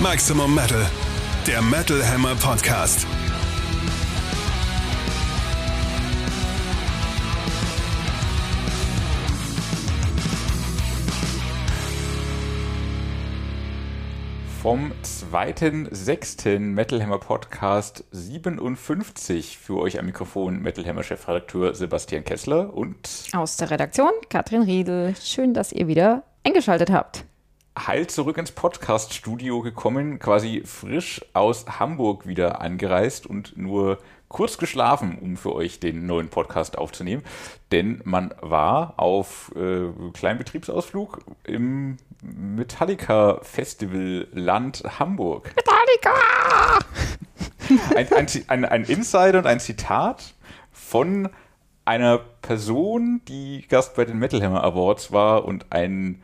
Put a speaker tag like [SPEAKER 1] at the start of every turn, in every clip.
[SPEAKER 1] Maximum Metal, der Metal Hammer Podcast.
[SPEAKER 2] Vom 2.6. Metal Hammer Podcast 57 für euch am Mikrofon Metal Hammer Chefredakteur Sebastian Kessler und
[SPEAKER 3] Aus der Redaktion Katrin Riedel. Schön, dass ihr wieder eingeschaltet habt.
[SPEAKER 2] Heil zurück ins Podcast-Studio gekommen, quasi frisch aus Hamburg wieder angereist und nur kurz geschlafen, um für euch den neuen Podcast aufzunehmen. Denn man war auf äh, kleinen Betriebsausflug im Metallica Festival Land Hamburg.
[SPEAKER 3] Metallica!
[SPEAKER 2] Ein, ein, ein, ein Insider und ein Zitat von einer Person, die Gast bei den Metal Hammer Awards war und ein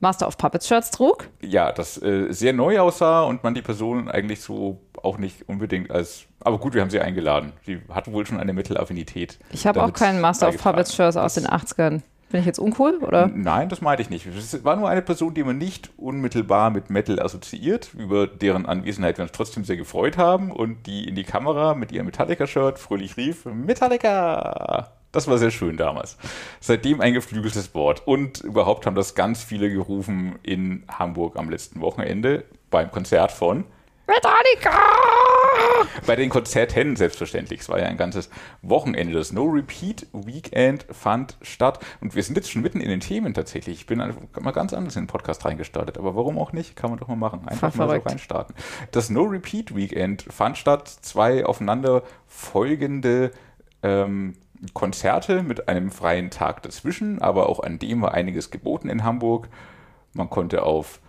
[SPEAKER 3] Master of Puppets Shirts trug.
[SPEAKER 2] ja, das äh, sehr neu aussah und man die Person eigentlich so auch nicht unbedingt als. Aber gut, wir haben sie eingeladen. Sie hatte wohl schon eine Metal-Affinität.
[SPEAKER 3] Ich habe auch keinen Master of. Puppets Shirts aus den 80ern. Bin ich jetzt uncool, oder?
[SPEAKER 2] Nein, das meinte ich nicht. Es war nur eine Person, die man nicht unmittelbar mit Metal assoziiert, über deren Anwesenheit wir uns trotzdem sehr gefreut haben und die in die Kamera mit ihrem Metallica-Shirt fröhlich rief: Metallica! Das war sehr schön damals. Seitdem ein geflügeltes Wort. Und überhaupt haben das ganz viele gerufen in Hamburg am letzten Wochenende beim Konzert von
[SPEAKER 3] Metallica!
[SPEAKER 2] bei den Konzerten selbstverständlich. Es war ja ein ganzes Wochenende. Das No Repeat Weekend fand statt. Und wir sind jetzt schon mitten in den Themen tatsächlich. Ich bin mal ganz anders in den Podcast reingestartet. Aber warum auch nicht? Kann man doch mal machen. Einfach mal so reinstarten. Das No Repeat Weekend fand statt. Zwei aufeinander folgende ähm, Konzerte mit einem freien Tag dazwischen. Aber auch an dem war einiges geboten in Hamburg. Man konnte auf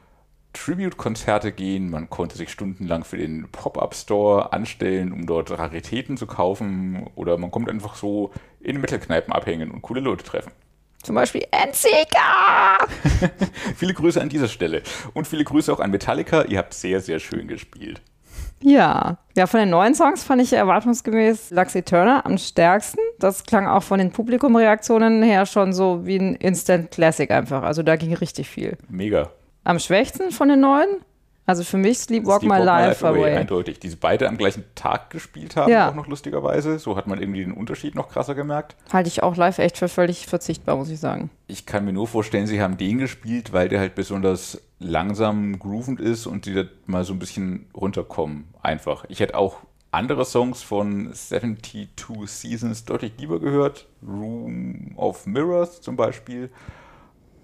[SPEAKER 2] Tribute-Konzerte gehen, man konnte sich stundenlang für den Pop-Up-Store anstellen, um dort Raritäten zu kaufen, oder man kommt einfach so in Metal-Kneipen abhängen und coole Leute treffen.
[SPEAKER 3] Zum Beispiel Enzika!
[SPEAKER 2] Viele Grüße an dieser Stelle und viele Grüße auch an Metallica, ihr habt sehr, sehr schön gespielt.
[SPEAKER 3] Ja. Ja, von den neuen Songs fand ich erwartungsgemäß Lux Eterna am stärksten. Das klang auch von den Publikumreaktionen her schon so wie ein Instant Classic einfach. Also da ging richtig viel.
[SPEAKER 2] Mega.
[SPEAKER 3] Am schwächsten von den neuen? Also für mich Sleepwalk My
[SPEAKER 2] Sleepwalk
[SPEAKER 3] Life Away.
[SPEAKER 2] Eindeutig. Die sie beide am gleichen Tag gespielt haben,
[SPEAKER 3] Ja.
[SPEAKER 2] auch noch lustigerweise. So hat man irgendwie den Unterschied noch krasser gemerkt.
[SPEAKER 3] Halte ich auch live echt für völlig verzichtbar, muss ich sagen.
[SPEAKER 2] Ich kann mir nur vorstellen, sie haben den gespielt, weil der halt besonders langsam groovend ist und die da mal so ein bisschen runterkommen. Einfach. Ich hätte auch andere Songs von 72 Seasons deutlich lieber gehört. Room of Mirrors zum Beispiel.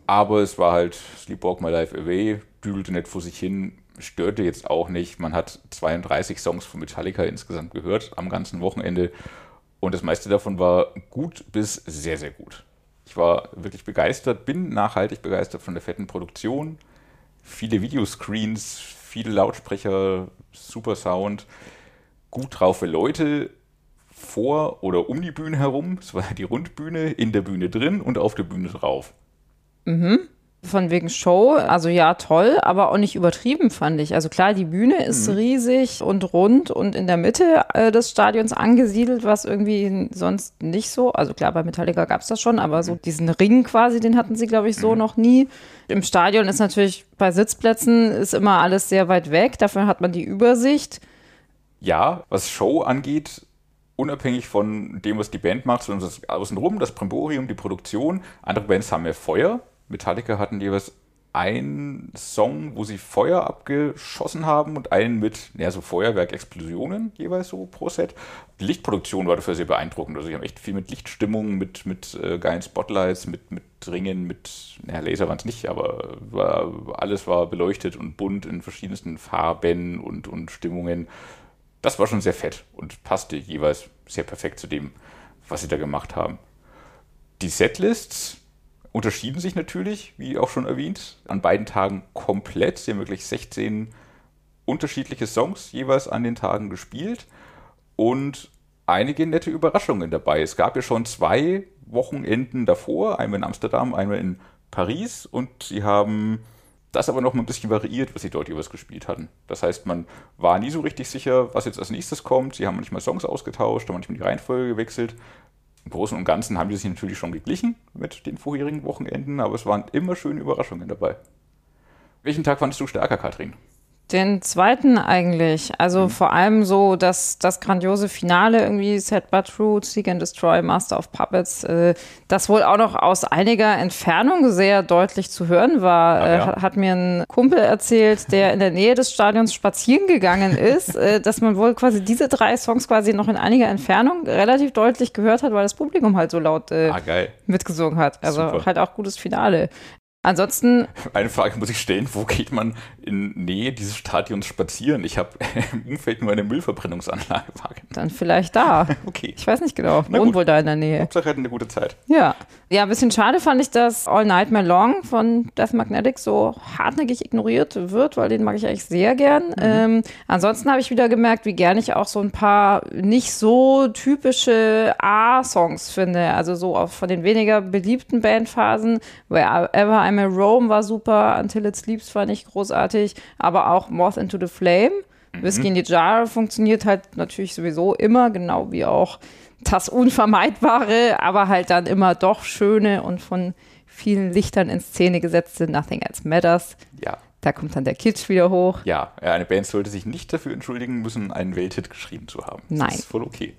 [SPEAKER 2] Aber es war halt Sleepwalk My Life Away, düdelte nicht vor sich hin, störte jetzt auch nicht. Man hat 32 Songs von Metallica insgesamt gehört am ganzen Wochenende. Und das meiste davon war gut bis sehr, sehr gut. Ich war wirklich begeistert, bin nachhaltig begeistert von der fetten Produktion. Viele Videoscreens, viele Lautsprecher, super Sound, gut drauf für Leute vor oder um die Bühne herum. Es war die Rundbühne, in der Bühne drin und auf der Bühne drauf.
[SPEAKER 3] Von wegen Show, also ja, toll, aber auch nicht übertrieben, fand ich. Also klar, die Bühne ist riesig und rund und in der Mitte äh, des Stadions angesiedelt, was irgendwie sonst nicht so. Also klar, bei Metallica gab es das schon, aber so diesen Ring quasi, den hatten sie, glaube ich, so noch nie. Im Stadion ist natürlich bei Sitzplätzen ist immer alles sehr weit weg, dafür hat man die Übersicht.
[SPEAKER 2] ja, was Show angeht, unabhängig von dem, was die Band macht, sondern das außenrum, das Primborium, die Produktion. Andere Bands haben mehr Feuer. Metallica hatten jeweils einen Song, wo sie Feuer abgeschossen haben und einen mit, ja, so Feuerwerk-Explosionen jeweils so pro Set. Die Lichtproduktion war dafür sehr beeindruckend. Also, sie haben echt viel mit Lichtstimmung, mit, mit äh, geilen Spotlights, mit, mit Ringen, mit, naja, Laser waren es nicht, aber war, alles war beleuchtet und bunt in verschiedensten Farben und, und Stimmungen das war schon sehr fett und passte jeweils sehr perfekt zu dem, was sie da gemacht haben. Die Setlists unterschieden sich natürlich, wie auch schon erwähnt, an beiden Tagen komplett. Sie haben wirklich 16 unterschiedliche Songs jeweils an den Tagen gespielt und einige nette Überraschungen dabei. Es gab ja schon zwei Wochenenden davor, einmal in Amsterdam, einmal in Paris und sie haben das aber noch mal ein bisschen variiert, was sie dort jeweils gespielt hatten. Das heißt, man war nie so richtig sicher, was jetzt als nächstes kommt. Sie haben manchmal Songs ausgetauscht, manchmal die Reihenfolge gewechselt. Im Großen und Ganzen haben die sich natürlich schon geglichen mit den vorherigen Wochenenden, aber es waren immer schöne Überraschungen dabei. Welchen Tag fandest du stärker, Katrin?
[SPEAKER 3] Den zweiten eigentlich. Also mhm. vor allem so das, das grandiose Finale irgendwie, Set But True, Seek and Destroy, Master of Puppets, äh, das wohl auch noch aus einiger Entfernung sehr deutlich zu hören war, äh, ja. hat mir ein Kumpel erzählt, der in der Nähe des Stadions spazieren gegangen ist, äh, dass man wohl quasi diese drei Songs quasi noch in einiger Entfernung relativ deutlich gehört hat, weil das Publikum halt so laut äh, ah, mitgesungen hat. Also Super. halt auch gutes Finale. Ansonsten.
[SPEAKER 2] Eine Frage muss ich stellen: Wo geht man in Nähe dieses Stadions spazieren? Ich habe im Umfeld nur eine Müllverbrennungsanlage
[SPEAKER 3] wahrgenommen. Dann vielleicht da. okay. Ich weiß nicht genau. Wohnt wohl da in der Nähe.
[SPEAKER 2] Hauptsache hatten eine gute Zeit.
[SPEAKER 3] Ja. Ja, ein bisschen schade fand ich, dass All Nightmare Long von Death Magnetic so hartnäckig ignoriert wird, weil den mag ich eigentlich sehr gern. Mhm. Ähm, ansonsten habe ich wieder gemerkt, wie gern ich auch so ein paar nicht so typische A-Songs finde. Also so auch von den weniger beliebten Bandphasen. Wherever I'm a Rome war super, Until It Sleeps fand ich großartig, aber auch Moth into the Flame. Mhm. Whiskey in the Jar funktioniert halt natürlich sowieso immer, genau wie auch das Unvermeidbare, aber halt dann immer doch schöne und von vielen Lichtern in Szene gesetzte Nothing Else Matters.
[SPEAKER 2] Ja.
[SPEAKER 3] Da kommt dann der Kitsch wieder hoch.
[SPEAKER 2] Ja, eine Band sollte sich nicht dafür entschuldigen müssen, einen Welthit geschrieben zu haben.
[SPEAKER 3] Nein. Das
[SPEAKER 2] ist voll okay.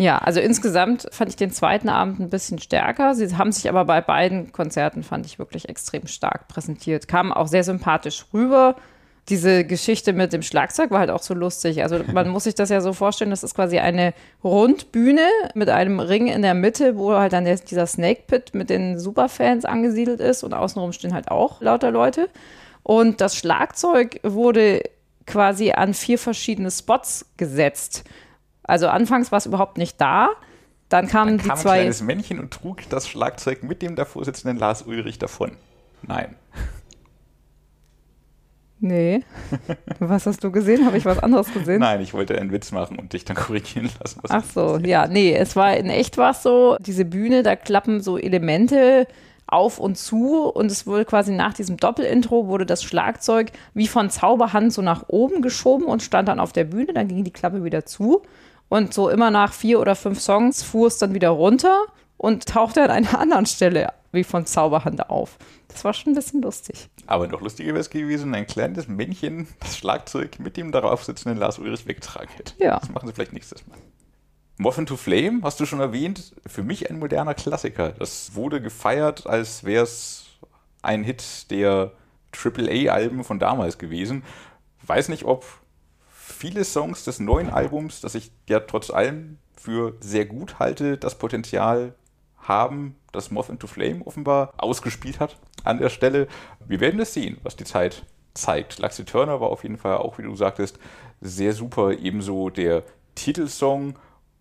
[SPEAKER 3] Ja, also insgesamt fand ich den zweiten Abend ein bisschen stärker. Sie haben sich aber bei beiden Konzerten, fand ich, wirklich extrem stark präsentiert. Kamen auch sehr sympathisch rüber diese Geschichte mit dem Schlagzeug war halt auch so lustig. Also man muss sich das ja so vorstellen, das ist quasi eine Rundbühne mit einem Ring in der Mitte, wo halt dann dieser Snake Pit mit den Superfans angesiedelt ist und außenrum stehen halt auch lauter Leute. Und das Schlagzeug wurde quasi an vier verschiedene Spots gesetzt. Also anfangs war es überhaupt nicht da. Dann kamen dann kam die zwei.
[SPEAKER 2] Ein kleines Männchen und trug das Schlagzeug mit dem davor sitzenden Lars Ulrich davon. Nein.
[SPEAKER 3] Nee. Was hast du gesehen? Habe ich was anderes gesehen?
[SPEAKER 2] Nein, ich wollte einen Witz machen und dich dann korrigieren lassen.
[SPEAKER 3] Ach so, ja, nee, es war in echt war es so, diese Bühne, da klappen so Elemente auf und zu und es wurde quasi nach diesem Doppelintro wurde das Schlagzeug wie von Zauberhand so nach oben geschoben und stand dann auf der Bühne, dann ging die Klappe wieder zu und so immer nach vier oder fünf Songs fuhr es dann wieder runter und tauchte an einer anderen Stelle wie von Zauberhand auf. Das war schon ein bisschen lustig.
[SPEAKER 2] Aber noch lustiger wäre es gewesen, ein kleines Männchen das Schlagzeug mit dem darauf sitzenden Lars Ulrich weggetragen hätte.
[SPEAKER 3] Ja.
[SPEAKER 2] Das machen sie vielleicht nächstes Mal. Muffin to Flame, hast du schon erwähnt, für mich ein moderner Klassiker. Das wurde gefeiert, als wäre es ein Hit der AAA-Alben von damals gewesen. Weiß nicht, ob viele Songs des neuen Albums, das ich ja trotz allem für sehr gut halte, das Potenzial haben, das Moth into Flame offenbar ausgespielt hat an der Stelle. Wir werden es sehen, was die Zeit zeigt. Luxy Turner war auf jeden Fall auch, wie du sagtest, sehr super. Ebenso der Titelsong.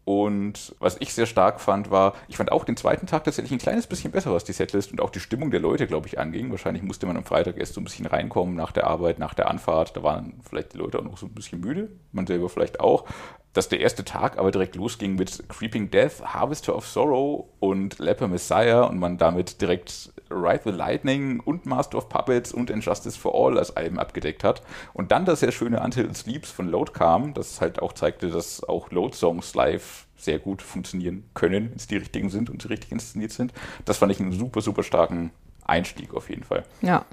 [SPEAKER 2] Und was ich sehr stark fand, war, ich fand auch den zweiten Tag tatsächlich ein kleines bisschen besser, was die Setlist und auch die Stimmung der Leute, glaube ich, anging. Wahrscheinlich musste man am Freitag erst so ein bisschen reinkommen nach der Arbeit, nach der Anfahrt. Da waren vielleicht die Leute auch noch so ein bisschen müde, man selber vielleicht auch dass der erste Tag aber direkt losging mit Creeping Death, Harvester of Sorrow und Leper Messiah und man damit direkt Ride the Lightning und Master of Puppets und Injustice for All als Alben abgedeckt hat. Und dann das sehr schöne Until It Sleeps von Load kam, das halt auch zeigte, dass auch Load-Songs live sehr gut funktionieren können, wenn es die richtigen sind und sie richtig inszeniert sind. Das fand ich einen super, super starken Einstieg auf jeden Fall.
[SPEAKER 3] Ja.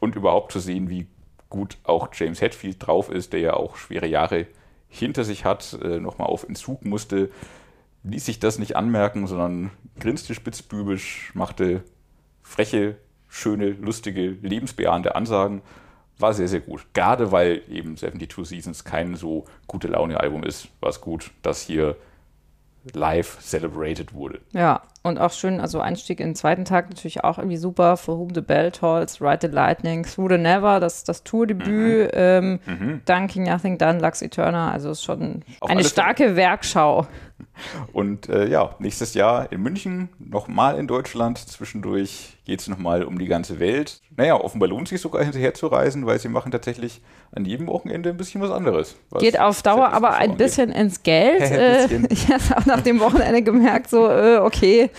[SPEAKER 2] Und überhaupt zu sehen, wie gut auch James Hetfield drauf ist, der ja auch schwere Jahre hinter sich hat, äh, nochmal auf Entzug musste, ließ sich das nicht anmerken, sondern grinste spitzbübisch, machte freche, schöne, lustige, lebensbejahende Ansagen. War sehr, sehr gut. Gerade weil eben 72 Seasons kein so gute Laune-Album ist, war es gut, dass hier live celebrated wurde.
[SPEAKER 3] Ja, und auch schön, also Einstieg in den zweiten Tag natürlich auch irgendwie super. For Whom the Bell Tolls, Ride the Lightning, Through the Never, das, das Tourdebüt, mhm. ähm, mhm. Dunking Nothing Done, Lux Eterna, also ist schon Auf eine starke Fälle. Werkschau.
[SPEAKER 2] Und äh, ja, nächstes Jahr in München, nochmal in Deutschland. Zwischendurch geht es nochmal um die ganze Welt. Naja, offenbar lohnt es sich sogar hinterher zu reisen, weil sie machen tatsächlich an jedem Wochenende ein bisschen was anderes. Was
[SPEAKER 3] geht auf Dauer aber ein bisschen ins Geld. äh, ich habe nach dem Wochenende gemerkt, so, äh, okay,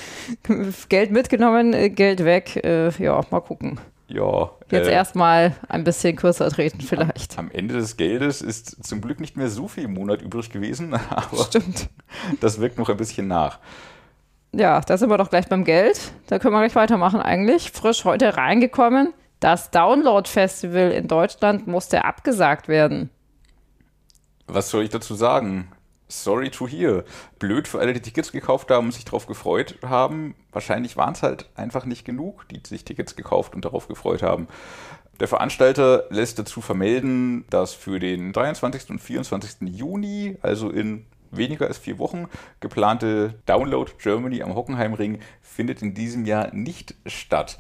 [SPEAKER 3] Geld mitgenommen, äh, Geld weg. Äh, ja, mal gucken.
[SPEAKER 2] Ja.
[SPEAKER 3] Jetzt äh, erstmal ein bisschen kürzer treten vielleicht.
[SPEAKER 2] Am, am, Ende des Geldes ist zum Glück nicht mehr so viel im Monat übrig gewesen, aber
[SPEAKER 3] Stimmt.
[SPEAKER 2] das wirkt noch ein bisschen nach.
[SPEAKER 3] Ja, da sind wir doch gleich beim Geld. Da können wir gleich weitermachen eigentlich. Frisch heute reingekommen. Das Download-Festival in Deutschland musste abgesagt werden.
[SPEAKER 2] Was soll ich dazu sagen? Sorry to hear. Blöd für alle, die Tickets gekauft haben und sich darauf gefreut haben. Wahrscheinlich waren es halt einfach nicht genug, die sich Tickets gekauft und darauf gefreut haben. Der Veranstalter lässt dazu vermelden, dass für den 23. und 24. Juni, also in weniger als vier Wochen, geplante Download Germany am Hockenheimring findet in diesem Jahr nicht statt.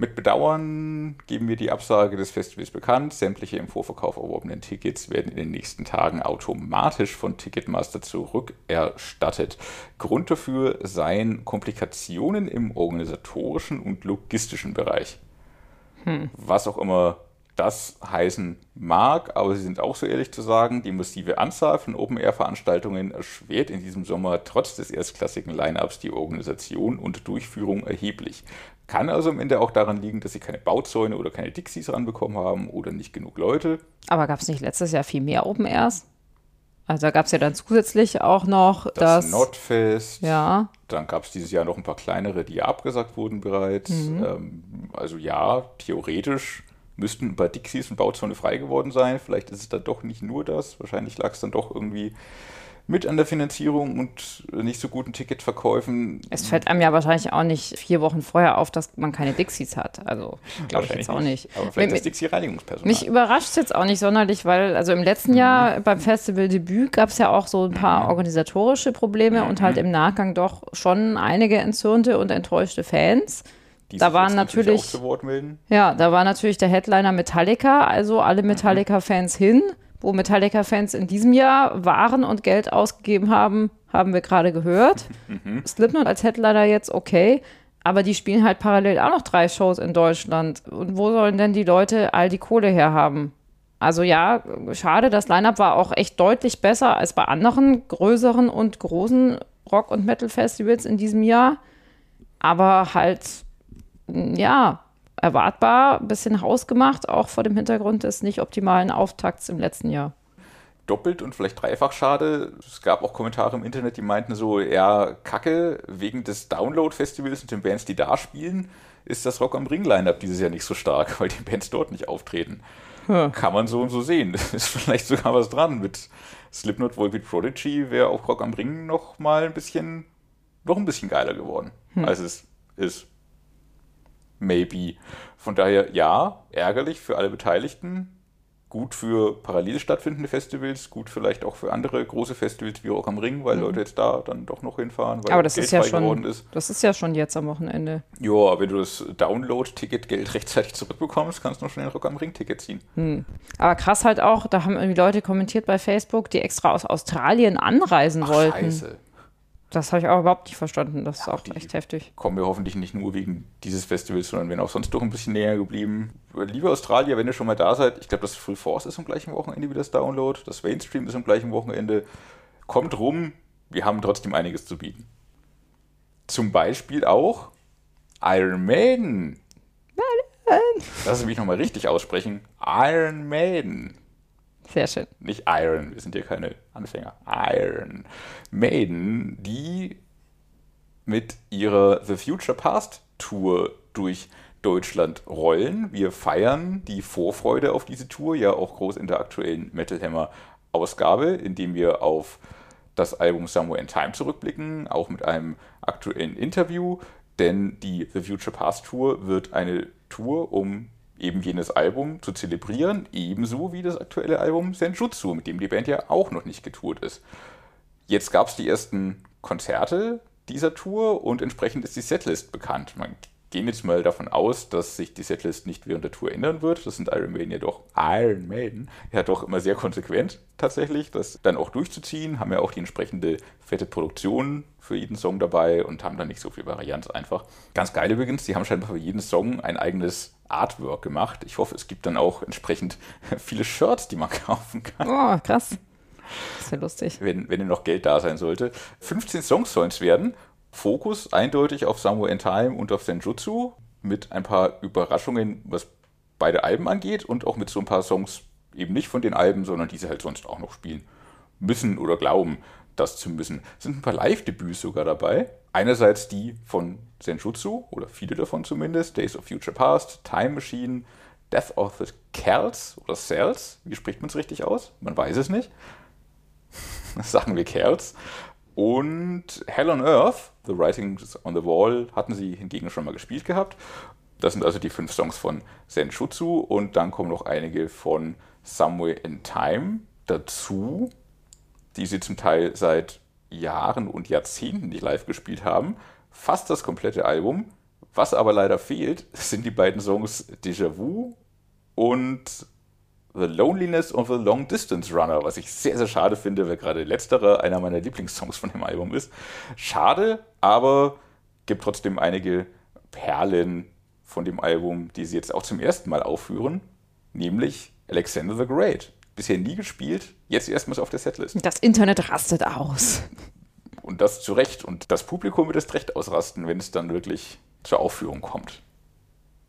[SPEAKER 2] Mit Bedauern geben wir die Absage des Festivals bekannt. Sämtliche im Vorverkauf erworbenen Tickets werden in den nächsten Tagen automatisch von Ticketmaster zurückerstattet. Grund dafür seien Komplikationen im organisatorischen und logistischen Bereich. Hm. Was auch immer das heißen mag, aber sie sind auch so ehrlich zu sagen, die massive Anzahl von Open-Air-Veranstaltungen erschwert in diesem Sommer trotz des erstklassigen Line-Ups die Organisation und Durchführung erheblich. Kann also am Ende auch daran liegen, dass sie keine Bauzäune oder keine Dixies ranbekommen haben oder nicht genug Leute.
[SPEAKER 3] Aber gab es nicht letztes Jahr viel mehr Open Airs? Also da gab es ja dann zusätzlich auch noch
[SPEAKER 2] das,
[SPEAKER 3] das
[SPEAKER 2] Nordfest.
[SPEAKER 3] Ja.
[SPEAKER 2] Dann gab es dieses Jahr noch ein paar kleinere, die ja abgesagt wurden bereits. Mhm. Ähm, also ja, theoretisch müssten ein paar Dixies und Bauzäune frei geworden sein. Vielleicht ist es dann doch nicht nur das. Wahrscheinlich lag es dann doch irgendwie mit an der Finanzierung und nicht so guten Ticketverkäufen.
[SPEAKER 3] Es fällt einem ja wahrscheinlich auch nicht vier Wochen vorher auf, dass man keine Dixies hat. Also glaube ich jetzt auch nicht.
[SPEAKER 2] Aber vielleicht das Dixie-Reinigungspersonal.
[SPEAKER 3] Mich überrascht es jetzt auch nicht sonderlich, weil also im letzten mhm. Jahr beim Festival Debüt gab es ja auch so ein paar mhm. organisatorische Probleme mhm. und halt im Nachgang doch schon einige entzürnte und enttäuschte Fans.
[SPEAKER 2] Die
[SPEAKER 3] da waren natürlich,
[SPEAKER 2] natürlich
[SPEAKER 3] ja, da war natürlich der Headliner Metallica, also alle mhm. Metallica-Fans hin wo Metallica-Fans in diesem Jahr waren und Geld ausgegeben haben, haben wir gerade gehört. Mhm. Slipknot als Headliner jetzt okay, aber die spielen halt parallel auch noch drei Shows in Deutschland. Und wo sollen denn die Leute all die Kohle herhaben? Also ja, schade, das Line-Up war auch echt deutlich besser als bei anderen größeren und großen Rock- und Metal-Festivals in diesem Jahr. Aber halt, ja, erwartbar, ein bisschen hausgemacht, auch vor dem Hintergrund des nicht optimalen Auftakts im letzten Jahr.
[SPEAKER 2] Doppelt und vielleicht dreifach schade. Es gab auch Kommentare im Internet, die meinten so, ja, kacke, wegen des Download-Festivals und den Bands, die da spielen, ist das Rock am Ring-Line-Up dieses Jahr nicht so stark, weil die Bands dort nicht auftreten. Ja. Kann man so und so sehen. Da ist vielleicht sogar was dran. Mit Slipknot, Volbeat Prodigy wäre auch Rock am Ring noch mal ein bisschen, noch ein bisschen geiler geworden, hm. als es ist maybe. Von daher ja, ärgerlich für alle Beteiligten, gut für parallel stattfindende Festivals, gut vielleicht auch für andere große Festivals wie Rock am Ring, weil mhm. Leute jetzt da dann doch noch hinfahren, weil
[SPEAKER 3] aber das
[SPEAKER 2] Geld
[SPEAKER 3] ist ja schon, ist. Das ist ja schon jetzt am Wochenende.
[SPEAKER 2] Ja, wenn du das Download-Ticket-Geld rechtzeitig zurückbekommst, kannst du noch schon den Rock am Ring-Ticket ziehen.
[SPEAKER 3] Mhm. Aber krass halt auch, da haben irgendwie Leute kommentiert bei Facebook, die extra aus Australien anreisen
[SPEAKER 2] Ach,
[SPEAKER 3] wollten.
[SPEAKER 2] Scheiße.
[SPEAKER 3] Das habe ich auch überhaupt nicht verstanden. Das ist auch echt heftig.
[SPEAKER 2] Kommen wir hoffentlich nicht nur wegen dieses Festivals, sondern werden auch sonst doch ein bisschen näher geblieben. Liebe Australier, wenn ihr schon mal da seid, ich glaube, das Full Force ist am gleichen Wochenende wie das Download. Das Mainstream ist am gleichen Wochenende. Kommt rum, wir haben trotzdem einiges zu bieten. Zum Beispiel auch Iron Maiden. Lass mich nochmal richtig aussprechen. Iron Maiden.
[SPEAKER 3] Sehr schön.
[SPEAKER 2] Nicht Iron, wir sind hier keine Anfänger. Iron Maiden, die mit ihrer The Future Past Tour durch Deutschland rollen. Wir feiern die Vorfreude auf diese Tour ja auch groß in der aktuellen Metal Hammer Ausgabe, indem wir auf das Album Somewhere in Time zurückblicken, auch mit einem aktuellen Interview, denn die The Future Past Tour wird eine Tour um eben jenes Album zu zelebrieren, ebenso wie das aktuelle Album Senjutsu, mit dem die Band ja auch noch nicht getourt ist. Jetzt gab es die ersten Konzerte dieser Tour und entsprechend ist die Setlist bekannt. Man geht jetzt mal davon aus, dass sich die Setlist nicht während der Tour ändern wird. Das sind Iron Maiden ja doch Iron Maiden. Ja, doch immer sehr konsequent tatsächlich, das dann auch durchzuziehen. Haben ja auch die entsprechende fette Produktion für jeden Song dabei und haben dann nicht so viel Varianz einfach. Ganz geil übrigens, die haben scheinbar für jeden Song ein eigenes Artwork gemacht. Ich hoffe, es gibt dann auch entsprechend viele Shirts, die man kaufen kann.
[SPEAKER 3] Oh, krass. Das ist ja lustig.
[SPEAKER 2] Wenn, wenn noch Geld da sein sollte. 15 Songs sollen es werden. Fokus eindeutig auf Somewhere in Time und auf Senjutsu. Mit ein paar Überraschungen, was beide Alben angeht. Und auch mit so ein paar Songs eben nicht von den Alben, sondern die sie halt sonst auch noch spielen müssen oder glauben, das zu müssen. Es sind ein paar Live-Debüts sogar dabei. Einerseits die von Senjutsu, oder viele davon zumindest, Days of Future Past, Time Machine, Death of the Cells oder Cells, wie spricht man es richtig aus? Man weiß es nicht. sagen wir Kerls. Und Hell on Earth, The Writings on the Wall, hatten sie hingegen schon mal gespielt gehabt. Das sind also die fünf Songs von Senshutsu und dann kommen noch einige von Somewhere in Time dazu, die sie zum Teil seit Jahren und Jahrzehnten nicht live gespielt haben. Fast das komplette Album. Was aber leider fehlt, sind die beiden Songs Déjà Vu und The Loneliness of a Long Distance Runner, was ich sehr, sehr schade finde, weil gerade letzterer einer meiner Lieblingssongs von dem Album ist. Schade, aber gibt trotzdem einige Perlen von dem Album, die sie jetzt auch zum ersten Mal aufführen, nämlich Alexander the Great. Bisher nie gespielt, jetzt erstmals auf der Setlist.
[SPEAKER 3] Das Internet rastet aus.
[SPEAKER 2] Und das zu Recht. Und das Publikum wird es recht ausrasten, wenn es dann wirklich zur Aufführung kommt.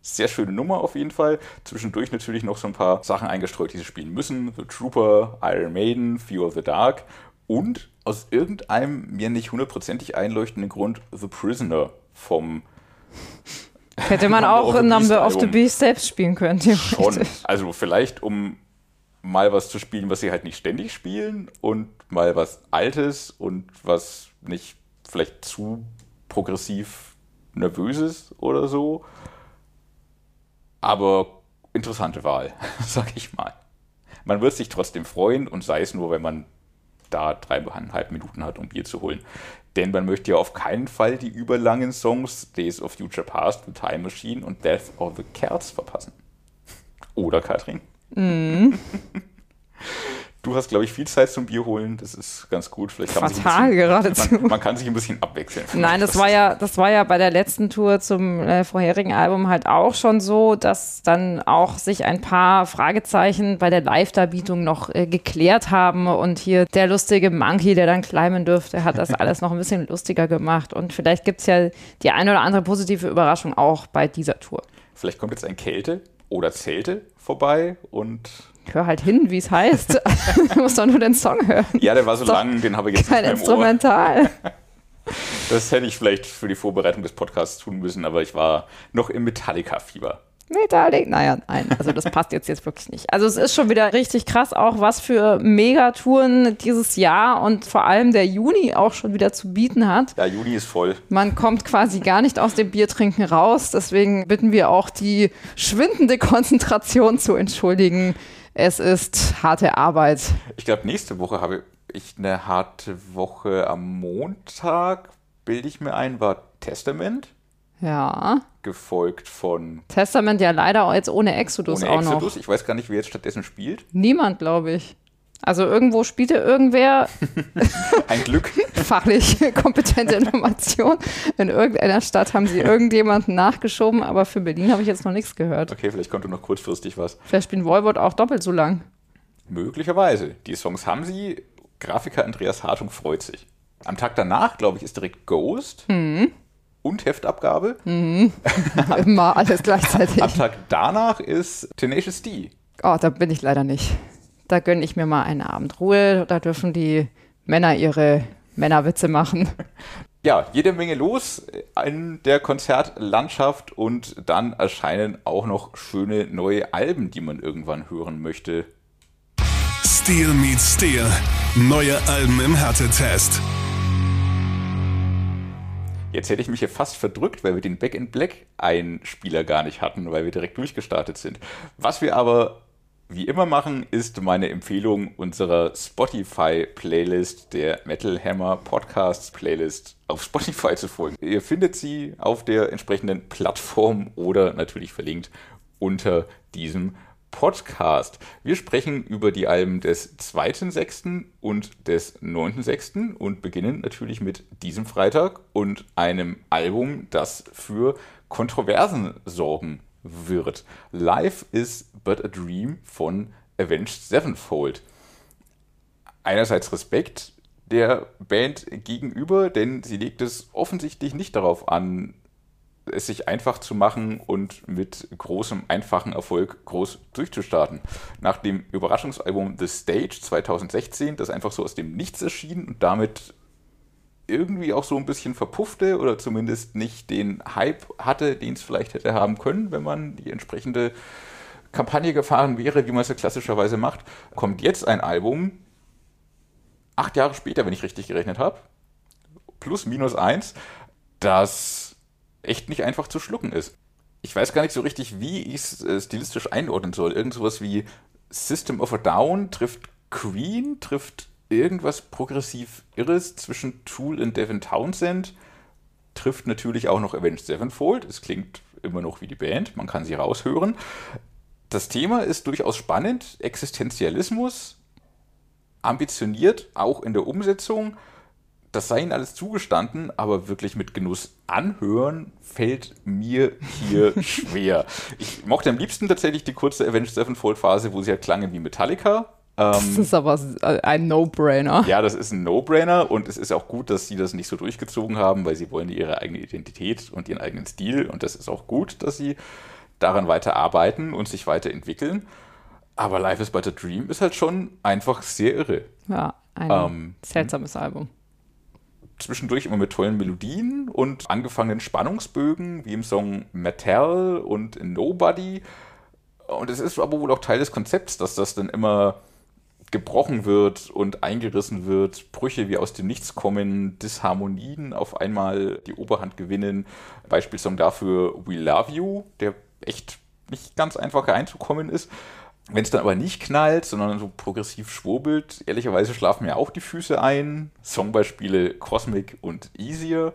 [SPEAKER 2] Sehr schöne Nummer auf jeden Fall. Zwischendurch natürlich noch so ein paar Sachen eingestreut, die sie spielen müssen. The Trooper, Iron Maiden, Fear of the Dark und aus irgendeinem mir nicht hundertprozentig einleuchtenden Grund The Prisoner vom
[SPEAKER 3] Hätte man auch in Number of the Beast selbst spielen können.
[SPEAKER 2] Schon. Also vielleicht um mal was zu spielen, was sie halt nicht ständig spielen und mal was Altes und was nicht vielleicht zu progressiv nervöses oder so. Aber interessante Wahl, sag ich mal. Man wird sich trotzdem freuen und sei es nur, wenn man da dreieinhalb Minuten hat, um Bier zu holen. Denn man möchte ja auf keinen Fall die überlangen Songs Days of Future Past, The Time Machine und Death of the Cats verpassen. Oder Katrin? Mm. Du hast, glaube ich, viel Zeit zum Bier holen. Das ist ganz gut. Vielleicht kann
[SPEAKER 3] Fatal
[SPEAKER 2] man
[SPEAKER 3] geradezu.
[SPEAKER 2] Man, man, kann sich ein bisschen abwechseln.
[SPEAKER 3] Nein, das war ja, das war ja bei der letzten Tour zum äh, vorherigen Album halt auch schon so, dass dann auch sich ein paar Fragezeichen bei der Live-Darbietung noch äh, geklärt haben und hier der lustige Monkey, der dann climben dürfte, hat das alles noch ein bisschen lustiger gemacht. Und vielleicht gibt es ja die eine oder andere positive Überraschung auch bei dieser Tour.
[SPEAKER 2] Vielleicht kommt jetzt ein Kälte oder Zelte vorbei und
[SPEAKER 3] hör halt hin, wie es heißt. du musst doch nur den Song hören.
[SPEAKER 2] Ja, der war so lang, den habe ich jetzt
[SPEAKER 3] kein nicht mehr im Instrumental. Ohr.
[SPEAKER 2] Das hätte ich vielleicht für die Vorbereitung des Podcasts tun müssen, aber ich war noch im Metallica-Fieber.
[SPEAKER 3] Metallica, naja, nein, also das passt jetzt, jetzt wirklich nicht. Also es ist schon wieder richtig krass, auch was für Megatouren dieses Jahr und vor allem der Juni auch schon wieder zu bieten hat.
[SPEAKER 2] Ja, Juni ist voll.
[SPEAKER 3] Man kommt quasi gar nicht aus dem Biertrinken raus, deswegen bitten wir auch die schwindende Konzentration zu entschuldigen. Es ist harte Arbeit.
[SPEAKER 2] Ich glaube, nächste Woche habe ich eine harte Woche am Montag, bilde ich mir ein, war Testament.
[SPEAKER 3] Ja.
[SPEAKER 2] Gefolgt von.
[SPEAKER 3] Testament ja leider jetzt ohne Exodus ohne auch Exodus.
[SPEAKER 2] noch. Ich weiß gar nicht, wer jetzt stattdessen spielt.
[SPEAKER 3] Niemand, glaube ich. Also irgendwo spielte irgendwer
[SPEAKER 2] ein Glück
[SPEAKER 3] fachlich kompetente Information. In irgendeiner Stadt haben sie irgendjemanden nachgeschoben, aber für Berlin habe ich jetzt noch nichts gehört.
[SPEAKER 2] Okay, vielleicht kommt noch kurzfristig was.
[SPEAKER 3] Vielleicht spielen Voivod auch doppelt so lang.
[SPEAKER 2] Möglicherweise. Die Songs haben sie. Grafiker Andreas Hartung freut sich. Am Tag danach, glaube ich, ist direkt Ghost. Mhm. Und Heftabgabe.
[SPEAKER 3] Mhm. Immer alles gleichzeitig.
[SPEAKER 2] Am Tag danach ist Tenacious D.
[SPEAKER 3] Oh, da bin ich leider nicht da gönne ich mir mal einen Abend Ruhe. Da dürfen die Männer ihre Männerwitze machen.
[SPEAKER 2] Ja, jede Menge los in der Konzertlandschaft und dann erscheinen auch noch schöne neue Alben, die man irgendwann hören möchte.
[SPEAKER 1] Steel meets Steel. Neue Alben im Härtetest.
[SPEAKER 2] Jetzt hätte ich mich hier fast verdrückt, weil wir den Back in Black Einspieler gar nicht hatten, weil wir direkt durchgestartet sind. Was wir aber wie immer machen, ist meine Empfehlung unserer Spotify-Playlist, der Metal Hammer Podcasts Playlist auf Spotify zu folgen. Ihr findet sie auf der entsprechenden Plattform oder natürlich verlinkt unter diesem Podcast. Wir sprechen über die Alben des 2.6. und des 9.6. und beginnen natürlich mit diesem Freitag und einem Album, das für Kontroversen sorgen wird. Life is but a Dream von Avenged Sevenfold. Einerseits Respekt der Band gegenüber, denn sie legt es offensichtlich nicht darauf an, es sich einfach zu machen und mit großem, einfachen Erfolg groß durchzustarten. Nach dem Überraschungsalbum The Stage 2016, das einfach so aus dem Nichts erschien und damit irgendwie auch so ein bisschen verpuffte oder zumindest nicht den Hype hatte, den es vielleicht hätte haben können, wenn man die entsprechende Kampagne gefahren wäre, wie man es ja klassischerweise macht, kommt jetzt ein Album, acht Jahre später, wenn ich richtig gerechnet habe, plus minus eins, das echt nicht einfach zu schlucken ist. Ich weiß gar nicht so richtig, wie ich es äh, stilistisch einordnen soll. Irgend sowas wie System of a Down trifft Queen, trifft irgendwas progressiv Irres zwischen Tool und Devin Townsend, trifft natürlich auch noch Avenged Sevenfold. Es klingt immer noch wie die Band, man kann sie raushören. Das Thema ist durchaus spannend. Existenzialismus, ambitioniert, auch in der Umsetzung. Das sei ihnen alles zugestanden, aber wirklich mit Genuss anhören fällt mir hier schwer. Ich mochte am liebsten tatsächlich die kurze Avenged Sevenfold Phase, wo sie halt klangen wie Metallica.
[SPEAKER 3] Das
[SPEAKER 2] Ähm,
[SPEAKER 3] ist aber ein No-Brainer.
[SPEAKER 2] ja, das ist ein No-Brainer und es ist auch gut, dass sie das nicht so durchgezogen haben, weil sie wollen ihre eigene Identität und ihren eigenen Stil und das ist auch gut, dass sie daran weiter arbeiten und sich weiterentwickeln. Aber Life is But a Dream ist halt schon einfach sehr irre.
[SPEAKER 3] Ja, ein
[SPEAKER 2] Ähm,
[SPEAKER 3] seltsames Album.
[SPEAKER 2] Zwischendurch immer mit tollen Melodien und angefangenen Spannungsbögen, wie im Song Metal und Nobody. Und es ist aber wohl auch Teil des Konzepts, dass das dann immer gebrochen wird und eingerissen wird, Brüche wie aus dem Nichts kommen, Disharmonien auf einmal die Oberhand gewinnen. Beispielsong dafür We Love You, der echt nicht ganz einfach einzukommen ist. Wenn es dann aber nicht knallt, sondern so progressiv schwurbelt, ehrlicherweise schlafen mir auch die Füße ein. Songbeispiele Cosmic und Easier.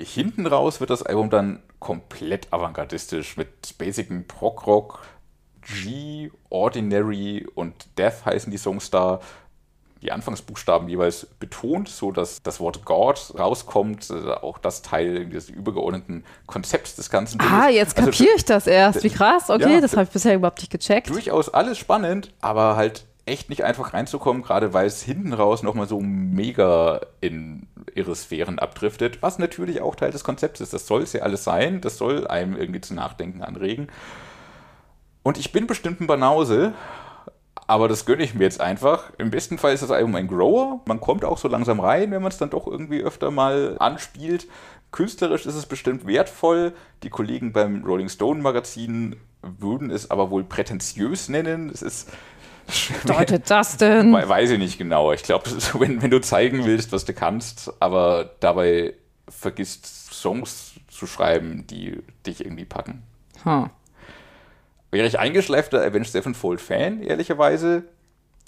[SPEAKER 2] Hinten raus wird das Album dann komplett avantgardistisch mit basicem Prog-Rock, G, Ordinary und Death heißen die Songs da. Die Anfangsbuchstaben jeweils betont, so dass das Wort God rauskommt, äh, auch das Teil des übergeordneten Konzepts des ganzen
[SPEAKER 3] Ah, jetzt
[SPEAKER 2] Also
[SPEAKER 3] kapiere ich das erst. Wie krass. Okay,
[SPEAKER 2] Ja,
[SPEAKER 3] das habe ich bisher überhaupt nicht gecheckt.
[SPEAKER 2] durchaus alles spannend, aber halt echt nicht einfach reinzukommen, gerade weil es hinten raus nochmal so mega in ihre Sphären abdriftet, was natürlich auch Teil des Konzepts ist. Das soll es ja alles sein, das soll einem irgendwie zu Nachdenken anregen. Und ich bin bestimmt ein Banause, aber das gönne ich mir jetzt einfach. Im besten Fall ist das Album ein Grower. Man kommt auch so langsam rein, wenn man es dann doch irgendwie öfter mal anspielt. Künstlerisch ist es bestimmt wertvoll. Die Kollegen beim Rolling Stone Magazin würden es aber wohl prätentiös nennen. Es ist.
[SPEAKER 3] Bedeutet das denn?
[SPEAKER 2] We- Weiß ich nicht genau. Ich glaube, wenn, wenn du zeigen willst, was du kannst, aber dabei vergisst, Songs zu schreiben, die dich irgendwie packen.
[SPEAKER 3] Hm.
[SPEAKER 2] Wäre ich eingeschleifter Avenged Sevenfold-Fan, ehrlicherweise,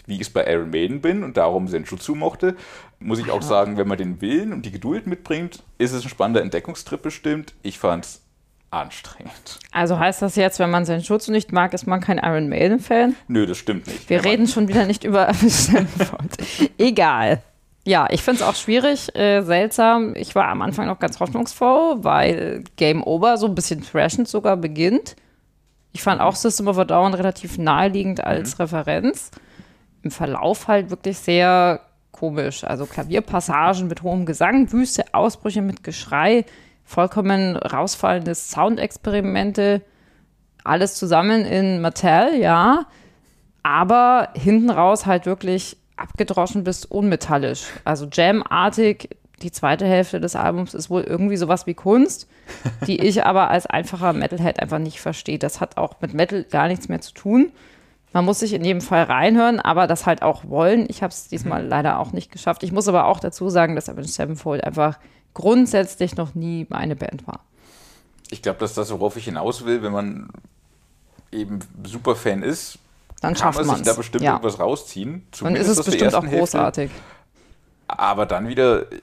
[SPEAKER 2] wie ich es bei Iron Maiden bin und darum Senjutsu mochte, muss ich auch sagen, wenn man den Willen und die Geduld mitbringt, ist es ein spannender Entdeckungstrip bestimmt. Ich fand's anstrengend.
[SPEAKER 3] Also heißt das jetzt, wenn man seinen Schutz nicht mag, ist man kein Iron Maiden-Fan?
[SPEAKER 2] Nö, das stimmt nicht.
[SPEAKER 3] Wir reden schon wieder nicht über Stanford. Egal. Ja, ich finde es auch schwierig, äh, seltsam. Ich war am Anfang noch ganz hoffnungsvoll, weil Game Over so ein bisschen thrashend sogar beginnt. Ich fand auch System of a Down relativ naheliegend als Referenz. Im Verlauf halt wirklich sehr komisch. Also Klavierpassagen mit hohem Gesang, wüste Ausbrüche mit Geschrei, vollkommen rausfallende Soundexperimente. Alles zusammen in Mattel, ja aber hinten raus halt wirklich abgedroschen bis unmetallisch. Also Jam-artig. Die zweite Hälfte des Albums ist wohl irgendwie sowas wie Kunst, die ich aber als einfacher Metalhead einfach nicht verstehe. Das hat auch mit Metal gar nichts mehr zu tun. Man muss sich in jedem Fall reinhören, aber das halt auch wollen. Ich habe es diesmal leider auch nicht geschafft. Ich muss aber auch dazu sagen, dass Avenged Sevenfold einfach grundsätzlich noch nie meine Band war.
[SPEAKER 2] Ich glaube, dass das, worauf ich hinaus will, wenn man eben Superfan ist,
[SPEAKER 3] Dann
[SPEAKER 2] kann
[SPEAKER 3] schafft
[SPEAKER 2] man sich da bestimmt
[SPEAKER 3] ja.
[SPEAKER 2] irgendwas rausziehen.
[SPEAKER 3] Dann
[SPEAKER 2] Zumindest
[SPEAKER 3] ist es bestimmt auch
[SPEAKER 2] ersten Hälfte. Aber dann wieder, äh,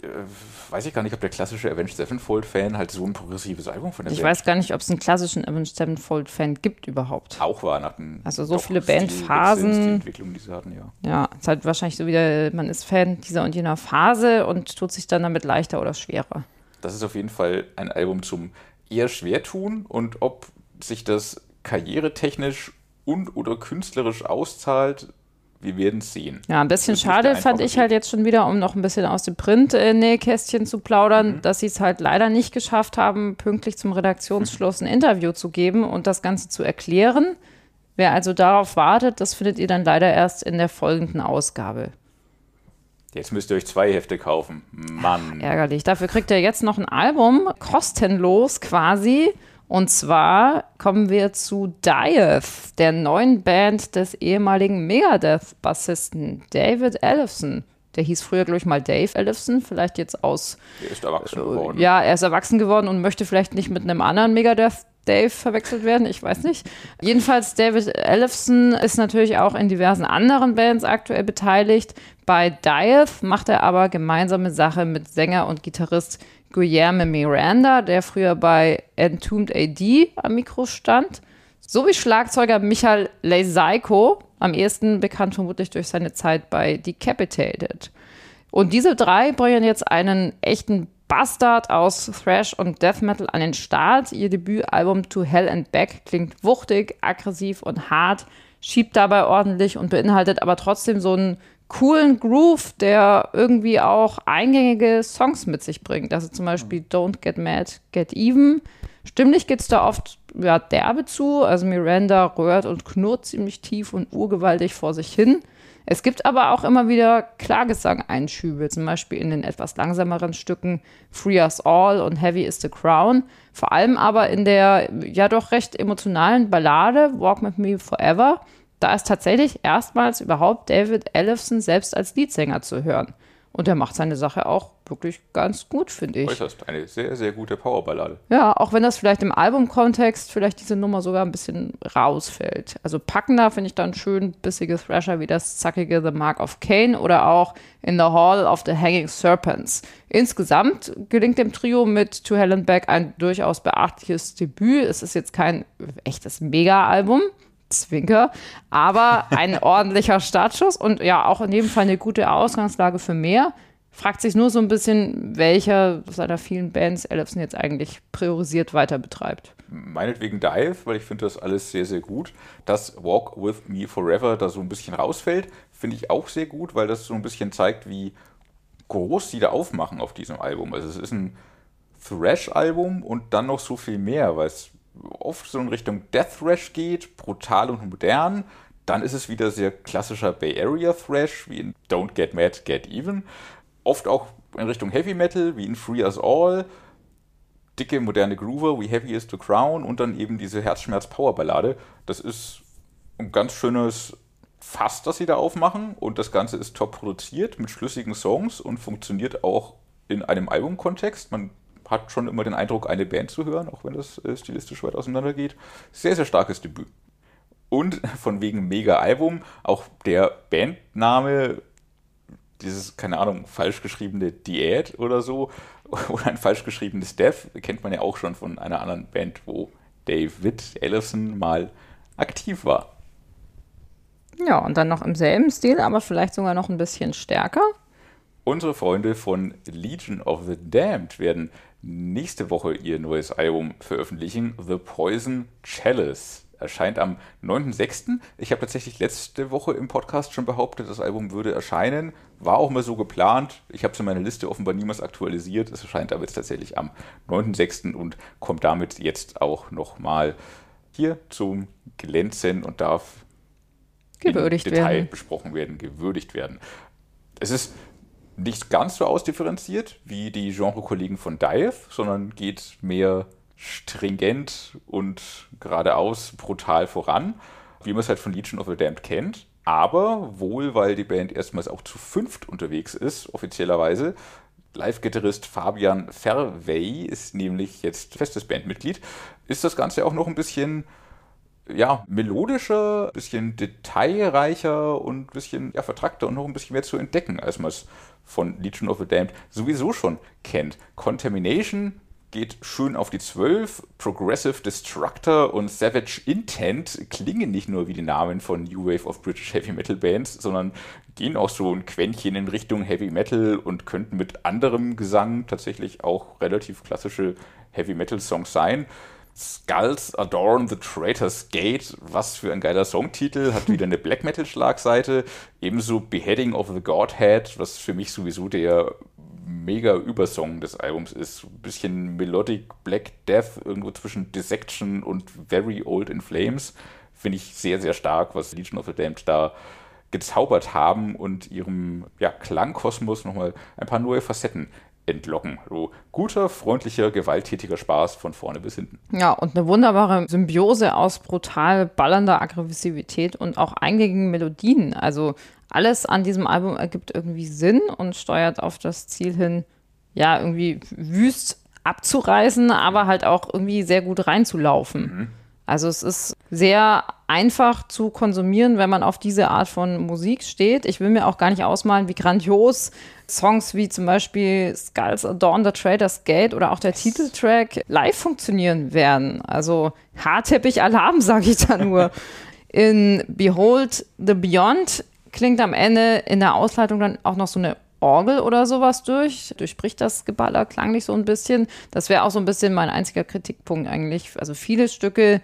[SPEAKER 2] weiß ich gar nicht, ob der klassische Avenged Sevenfold-Fan halt so ein progressives Album von der
[SPEAKER 3] Ich
[SPEAKER 2] Band
[SPEAKER 3] weiß gar nicht, ob es einen klassischen Avenged Sevenfold-Fan gibt überhaupt.
[SPEAKER 2] auch war nach dem
[SPEAKER 3] Also so viele Bandphasen.
[SPEAKER 2] Stilentwicklung, die sie hatten, ja.
[SPEAKER 3] Ja, ist halt wahrscheinlich so wieder, man ist Fan dieser und jener Phase und tut sich dann damit leichter oder schwerer.
[SPEAKER 2] Das ist auf jeden Fall ein Album zum eher schwer tun und ob sich das karrieretechnisch und oder künstlerisch auszahlt, wir werden es sehen.
[SPEAKER 3] Ja, ein bisschen schade fand ich halt jetzt schon wieder, um noch ein bisschen aus dem Print-Nähkästchen zu plaudern, dass sie es halt leider nicht geschafft haben, pünktlich zum Redaktionsschluss ein Interview zu geben und das Ganze zu erklären. Wer also darauf wartet, das findet ihr dann leider erst in der folgenden Ausgabe.
[SPEAKER 2] Jetzt müsst ihr euch zwei Hefte kaufen. Mann.
[SPEAKER 3] Ärgerlich. Dafür kriegt ihr jetzt noch ein Album, kostenlos quasi. Und zwar kommen wir zu Dieth, der neuen Band des ehemaligen Megadeth-Bassisten David Ellefson. Der hieß früher, glaube ich, mal Dave Ellefson, vielleicht jetzt aus.
[SPEAKER 2] Er ist erwachsen geworden.
[SPEAKER 3] Ja, er ist erwachsen geworden und möchte vielleicht nicht mit einem anderen Megadeth Dave verwechselt werden, ich weiß nicht. Jedenfalls, David Ellefson ist natürlich auch in diversen anderen Bands aktuell beteiligt. Bei Dieth macht er aber gemeinsame Sache mit Sänger und Gitarrist Guillermo Miranda, der früher bei Entombed AD am Mikro stand, sowie Schlagzeuger Michael Leiseiko, am ehesten bekannt vermutlich durch seine Zeit bei Decapitated. Und diese drei bringen jetzt einen echten Bastard aus Thrash und Death Metal an den Start. Ihr Debütalbum To Hell and Back klingt wuchtig, aggressiv und hart, schiebt dabei ordentlich und beinhaltet aber trotzdem so einen coolen Groove, der irgendwie auch eingängige Songs mit sich bringt. Also zum Beispiel Don't Get Mad, Get Even. Stimmlich geht es da oft ja, derbe zu. Also Miranda röhrt und knurrt ziemlich tief und urgewaltig vor sich hin. Es gibt aber auch immer wieder Klagesang-Einschübe, zum Beispiel in den etwas langsameren Stücken Free Us All und Heavy is the Crown. Vor allem aber in der ja doch recht emotionalen Ballade Walk with Me Forever. Da ist tatsächlich erstmals überhaupt David Ellefson selbst als Leadsänger zu hören. Und er macht seine Sache auch wirklich ganz gut, finde ich.
[SPEAKER 2] Äußerst eine sehr, sehr gute Powerballade.
[SPEAKER 3] Ja, auch wenn das vielleicht im Albumkontext vielleicht diese Nummer sogar ein bisschen rausfällt. Also packender finde ich dann schön bissige Thrasher wie das zackige The Mark of Cain oder auch In the Hall of the Hanging Serpents. Insgesamt gelingt dem Trio mit To Helen Back ein durchaus beachtliches Debüt. Es ist jetzt kein echtes Mega-Album, Zwinker, aber ein ordentlicher Startschuss und ja, auch in jedem Fall eine gute Ausgangslage für mehr. Fragt sich nur so ein bisschen, welcher seiner vielen Bands Ellefson jetzt eigentlich priorisiert weiter betreibt.
[SPEAKER 2] Meinetwegen Dive, weil ich finde das alles sehr, sehr gut. Dass Walk With Me Forever da so ein bisschen rausfällt, finde ich auch sehr gut, weil das so ein bisschen zeigt, wie groß sie da aufmachen auf diesem Album. Also es ist ein Thrash-Album und dann noch so viel mehr, weil es oft so in Richtung Death Thrash geht, brutal und modern. Dann ist es wieder sehr klassischer Bay Area Thrash, wie in Don't Get Mad, Get Even. Oft auch in Richtung Heavy Metal, wie in Free Us All. Dicke, moderne Groover, wie Heavy is the Crown. Und dann eben diese Herzschmerz-Power-Ballade. Das ist ein ganz schönes Fass, das sie da aufmachen. Und das Ganze ist top produziert mit schlüssigen Songs und funktioniert auch in einem Albumkontext. Man hat schon immer den Eindruck, eine Band zu hören, auch wenn das äh, stilistisch weit auseinander geht. Sehr, sehr starkes Debüt. Und von wegen Mega-Album, auch der Bandname, dieses, keine Ahnung, falsch geschriebene Diät oder so, oder ein falsch geschriebenes Death, kennt man ja auch schon von einer anderen Band, wo David Ellison mal aktiv war.
[SPEAKER 3] Ja, und dann noch im selben Stil, aber vielleicht sogar noch ein bisschen stärker.
[SPEAKER 2] Unsere Freunde von Legion of the Damned werden nächste Woche ihr neues Album veröffentlichen. The Poison Chalice erscheint am 9.6. Ich habe tatsächlich letzte Woche im Podcast schon behauptet, das Album würde erscheinen. War auch mal so geplant. Ich habe es in meiner Liste offenbar niemals aktualisiert. Es erscheint aber jetzt tatsächlich am 9.6. und kommt damit jetzt auch nochmal hier zum Glänzen und darf
[SPEAKER 3] gewürdigt
[SPEAKER 2] im Detail
[SPEAKER 3] werden.
[SPEAKER 2] besprochen werden, gewürdigt werden. Es ist nicht ganz so ausdifferenziert wie die Genre-Kollegen von Dive, sondern geht mehr stringent und geradeaus brutal voran, wie man es halt von Legion of the Damned kennt. Aber wohl, weil die Band erstmals auch zu fünft unterwegs ist, offiziellerweise. Live-Gitarrist Fabian Verwey ist nämlich jetzt festes Bandmitglied. Ist das Ganze auch noch ein bisschen ja, melodischer, bisschen detailreicher und bisschen ja, vertrackter und noch ein bisschen mehr zu entdecken, als man es von Legion of the Damned sowieso schon kennt. Contamination geht schön auf die 12. Progressive Destructor und Savage Intent klingen nicht nur wie die Namen von New Wave of British Heavy Metal Bands, sondern gehen auch so ein Quäntchen in Richtung Heavy Metal und könnten mit anderem Gesang tatsächlich auch relativ klassische Heavy Metal Songs sein. Skulls Adorn the Traitor's Gate, was für ein geiler Songtitel, hat wieder eine Black Metal Schlagseite. Ebenso Beheading of the Godhead, was für mich sowieso der mega Übersong des Albums ist. Ein bisschen Melodic Black Death, irgendwo zwischen Dissection und Very Old in Flames. Finde ich sehr, sehr stark, was Legion of the Damned da gezaubert haben und ihrem ja, Klangkosmos nochmal ein paar neue Facetten entlocken. So guter, freundlicher, gewalttätiger Spaß von vorne bis hinten.
[SPEAKER 3] Ja, und eine wunderbare Symbiose aus brutal ballernder Aggressivität und auch eingängigen Melodien. Also alles an diesem Album ergibt irgendwie Sinn und steuert auf das Ziel hin, ja, irgendwie wüst abzureißen, aber halt auch irgendwie sehr gut reinzulaufen. Mhm. Also es ist sehr einfach zu konsumieren, wenn man auf diese Art von Musik steht. Ich will mir auch gar nicht ausmalen, wie grandios Songs wie zum Beispiel Skulls Adorn the Trader's Gate oder auch der Titeltrack live funktionieren werden. Also Haarteppich-Alarm, sage ich da nur. In Behold the Beyond klingt am Ende in der Ausleitung dann auch noch so eine Orgel oder sowas durch, durchbricht das Geballer klanglich so ein bisschen. Das wäre auch so ein bisschen mein einziger Kritikpunkt eigentlich. Also viele Stücke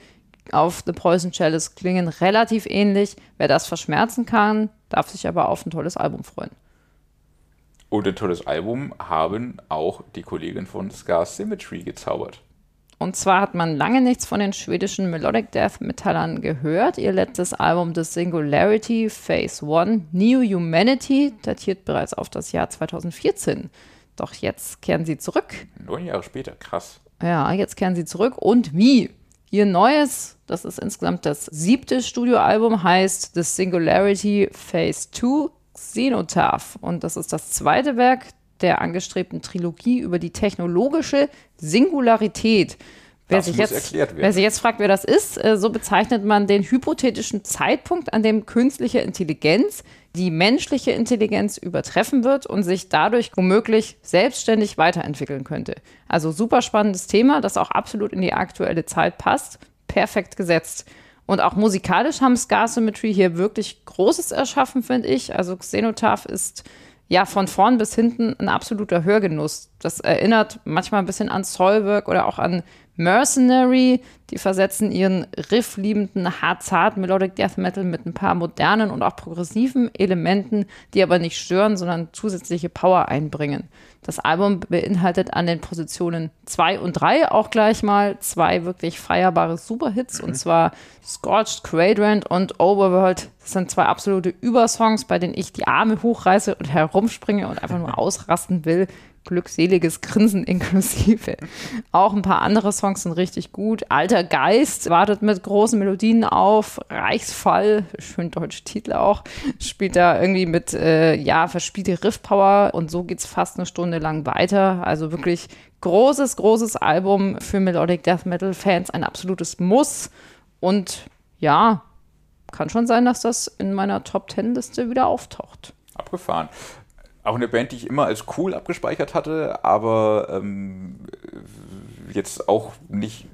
[SPEAKER 3] auf The Poison Chalice klingen relativ ähnlich. Wer das verschmerzen kann, darf sich aber auf ein tolles Album freuen.
[SPEAKER 2] Und ein tolles Album haben auch die Kollegen von Scar Symmetry gezaubert.
[SPEAKER 3] Und zwar hat man lange nichts von den schwedischen Melodic Death Metallern gehört. Ihr letztes Album The Singularity Phase 1 New Humanity datiert bereits auf das Jahr 2014. Doch jetzt kehren sie zurück.
[SPEAKER 2] Neun Jahre später, krass.
[SPEAKER 3] Ja, jetzt kehren sie zurück. Und wie? Ihr neues, das ist insgesamt das siebte Studioalbum, heißt The Singularity Phase 2 Xenotaph. Und das ist das zweite Werk der angestrebten Trilogie über die technologische Singularität. Wer sich, jetzt, wer sich, jetzt, fragt, wer das ist, äh, so bezeichnet man den hypothetischen Zeitpunkt, an dem künstliche Intelligenz die menschliche Intelligenz übertreffen wird und sich dadurch womöglich selbstständig weiterentwickeln könnte. Also super spannendes Thema, das auch absolut in die aktuelle Zeit passt. Perfekt gesetzt. Und auch musikalisch haben Scar Symmetry hier wirklich Großes erschaffen, finde ich. Also Xenotaph ist ja von vorn bis hinten ein absoluter Hörgenuss. Das erinnert manchmal ein bisschen an Soulwork oder auch an Mercenary. Die versetzen ihren riffliebenden hart Melodic Death Metal mit ein paar modernen und auch progressiven Elementen, die aber nicht stören, sondern zusätzliche Power einbringen. Das Album beinhaltet an den Positionen 2 und 3 auch gleich mal zwei wirklich feierbare Superhits mhm. und zwar Scorched Quadrant und Overworld. Das sind zwei absolute Übersongs, bei denen ich die Arme hochreiße und herumspringe und einfach nur ausrasten will glückseliges Grinsen inklusive. Auch ein paar andere Songs sind richtig gut. Alter Geist wartet mit großen Melodien auf. Reichsfall, schön deutsche Titel auch, spielt da irgendwie mit, äh, ja, verspielte Riffpower und so geht es fast eine Stunde lang weiter. Also wirklich großes, großes Album für Melodic Death Metal Fans, ein absolutes Muss. Und ja, kann schon sein, dass das in meiner Top 10 Liste wieder auftaucht.
[SPEAKER 2] Abgefahren auch eine Band, die ich immer als cool abgespeichert hatte, aber ähm, jetzt auch nicht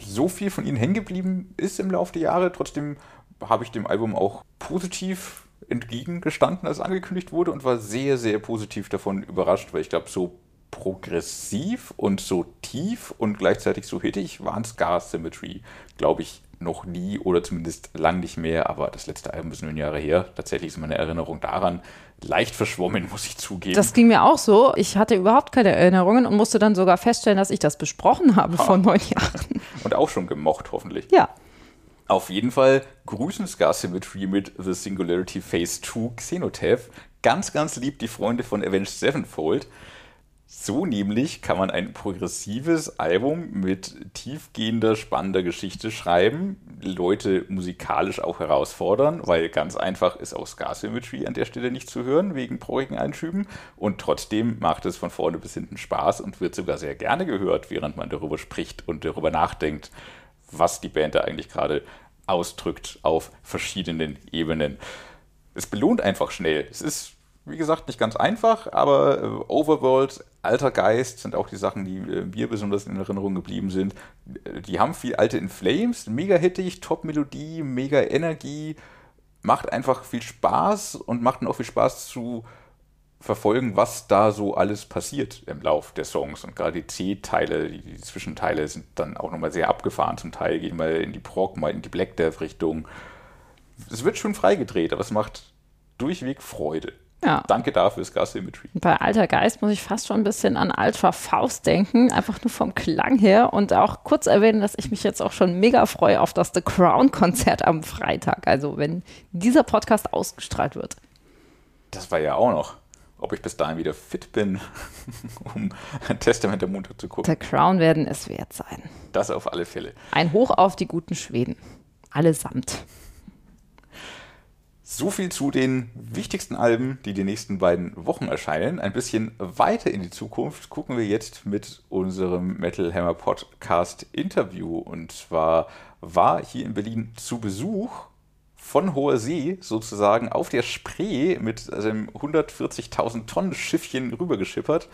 [SPEAKER 2] so viel von ihnen hängen geblieben ist im Laufe der Jahre. Trotzdem habe ich dem Album auch positiv entgegengestanden, als angekündigt wurde und war sehr, sehr positiv davon überrascht, weil ich glaube, so progressiv und so tief und gleichzeitig so hittig waren Scar Symmetry, glaube ich, noch nie oder zumindest lang nicht mehr, aber das letzte Album ist nur ein Jahre her. Tatsächlich ist meine Erinnerung daran leicht verschwommen, muss ich zugeben.
[SPEAKER 3] Das ging mir auch so. Ich hatte überhaupt keine Erinnerungen und musste dann sogar feststellen, dass ich das besprochen habe ha. vor neun Jahren.
[SPEAKER 2] Und auch schon gemocht, hoffentlich.
[SPEAKER 3] Ja.
[SPEAKER 2] Auf jeden Fall grüßen Scar Symmetry mit The Singularity Phase 2 Xenotaph. Ganz, ganz lieb die Freunde von Avenged Sevenfold. So nämlich kann man ein progressives Album mit tiefgehender, spannender Geschichte schreiben, Leute musikalisch auch herausfordern, weil ganz einfach ist auch Scar Symmetry an der Stelle nicht zu hören, wegen prorigen Einschüben. Und trotzdem macht es von vorne bis hinten Spaß und wird sogar sehr gerne gehört, während man darüber spricht und darüber nachdenkt, was die Band da eigentlich gerade ausdrückt auf verschiedenen Ebenen. Es belohnt einfach schnell. Es ist wie gesagt, nicht ganz einfach, aber äh, Overworld, Alter Geist sind auch die Sachen, die äh, mir besonders in Erinnerung geblieben sind. Die haben viel alte In Flames, mega hittig, Top-Melodie, mega Energie, macht einfach viel Spaß und macht auch viel Spaß zu verfolgen, was da so alles passiert im Lauf der Songs. Und gerade die C-Teile, die, die, Zwischenteile sind dann auch nochmal sehr abgefahren. Zum Teil gehen mal in die Prog, mal in die Black Death Richtung. Es wird schon freigedreht, aber es macht durchweg Freude.
[SPEAKER 3] Ja.
[SPEAKER 2] Danke dafür, Scar Symmetry.
[SPEAKER 3] Bei Alter Geist muss ich fast schon ein bisschen an Ultra Faust denken, einfach nur vom Klang her und auch kurz erwähnen, dass ich mich jetzt auch schon mega freue auf das The Crown Konzert am Freitag, also wenn dieser Podcast ausgestrahlt wird.
[SPEAKER 2] Das war ja auch noch, ob ich bis dahin wieder fit bin, um Testament der Montag zu gucken.
[SPEAKER 3] The Crown werden es wert sein.
[SPEAKER 2] Das auf alle Fälle.
[SPEAKER 3] Ein Hoch auf die guten Schweden. Allesamt.
[SPEAKER 2] So viel zu den wichtigsten Alben, die die nächsten beiden Wochen erscheinen. Ein bisschen weiter in die Zukunft gucken wir jetzt mit unserem Metal Hammer Podcast Interview. Und zwar war hier in Berlin zu Besuch von hoher See sozusagen auf der Spree mit seinem 140.000 Tonnen Schiffchen rübergeschippert.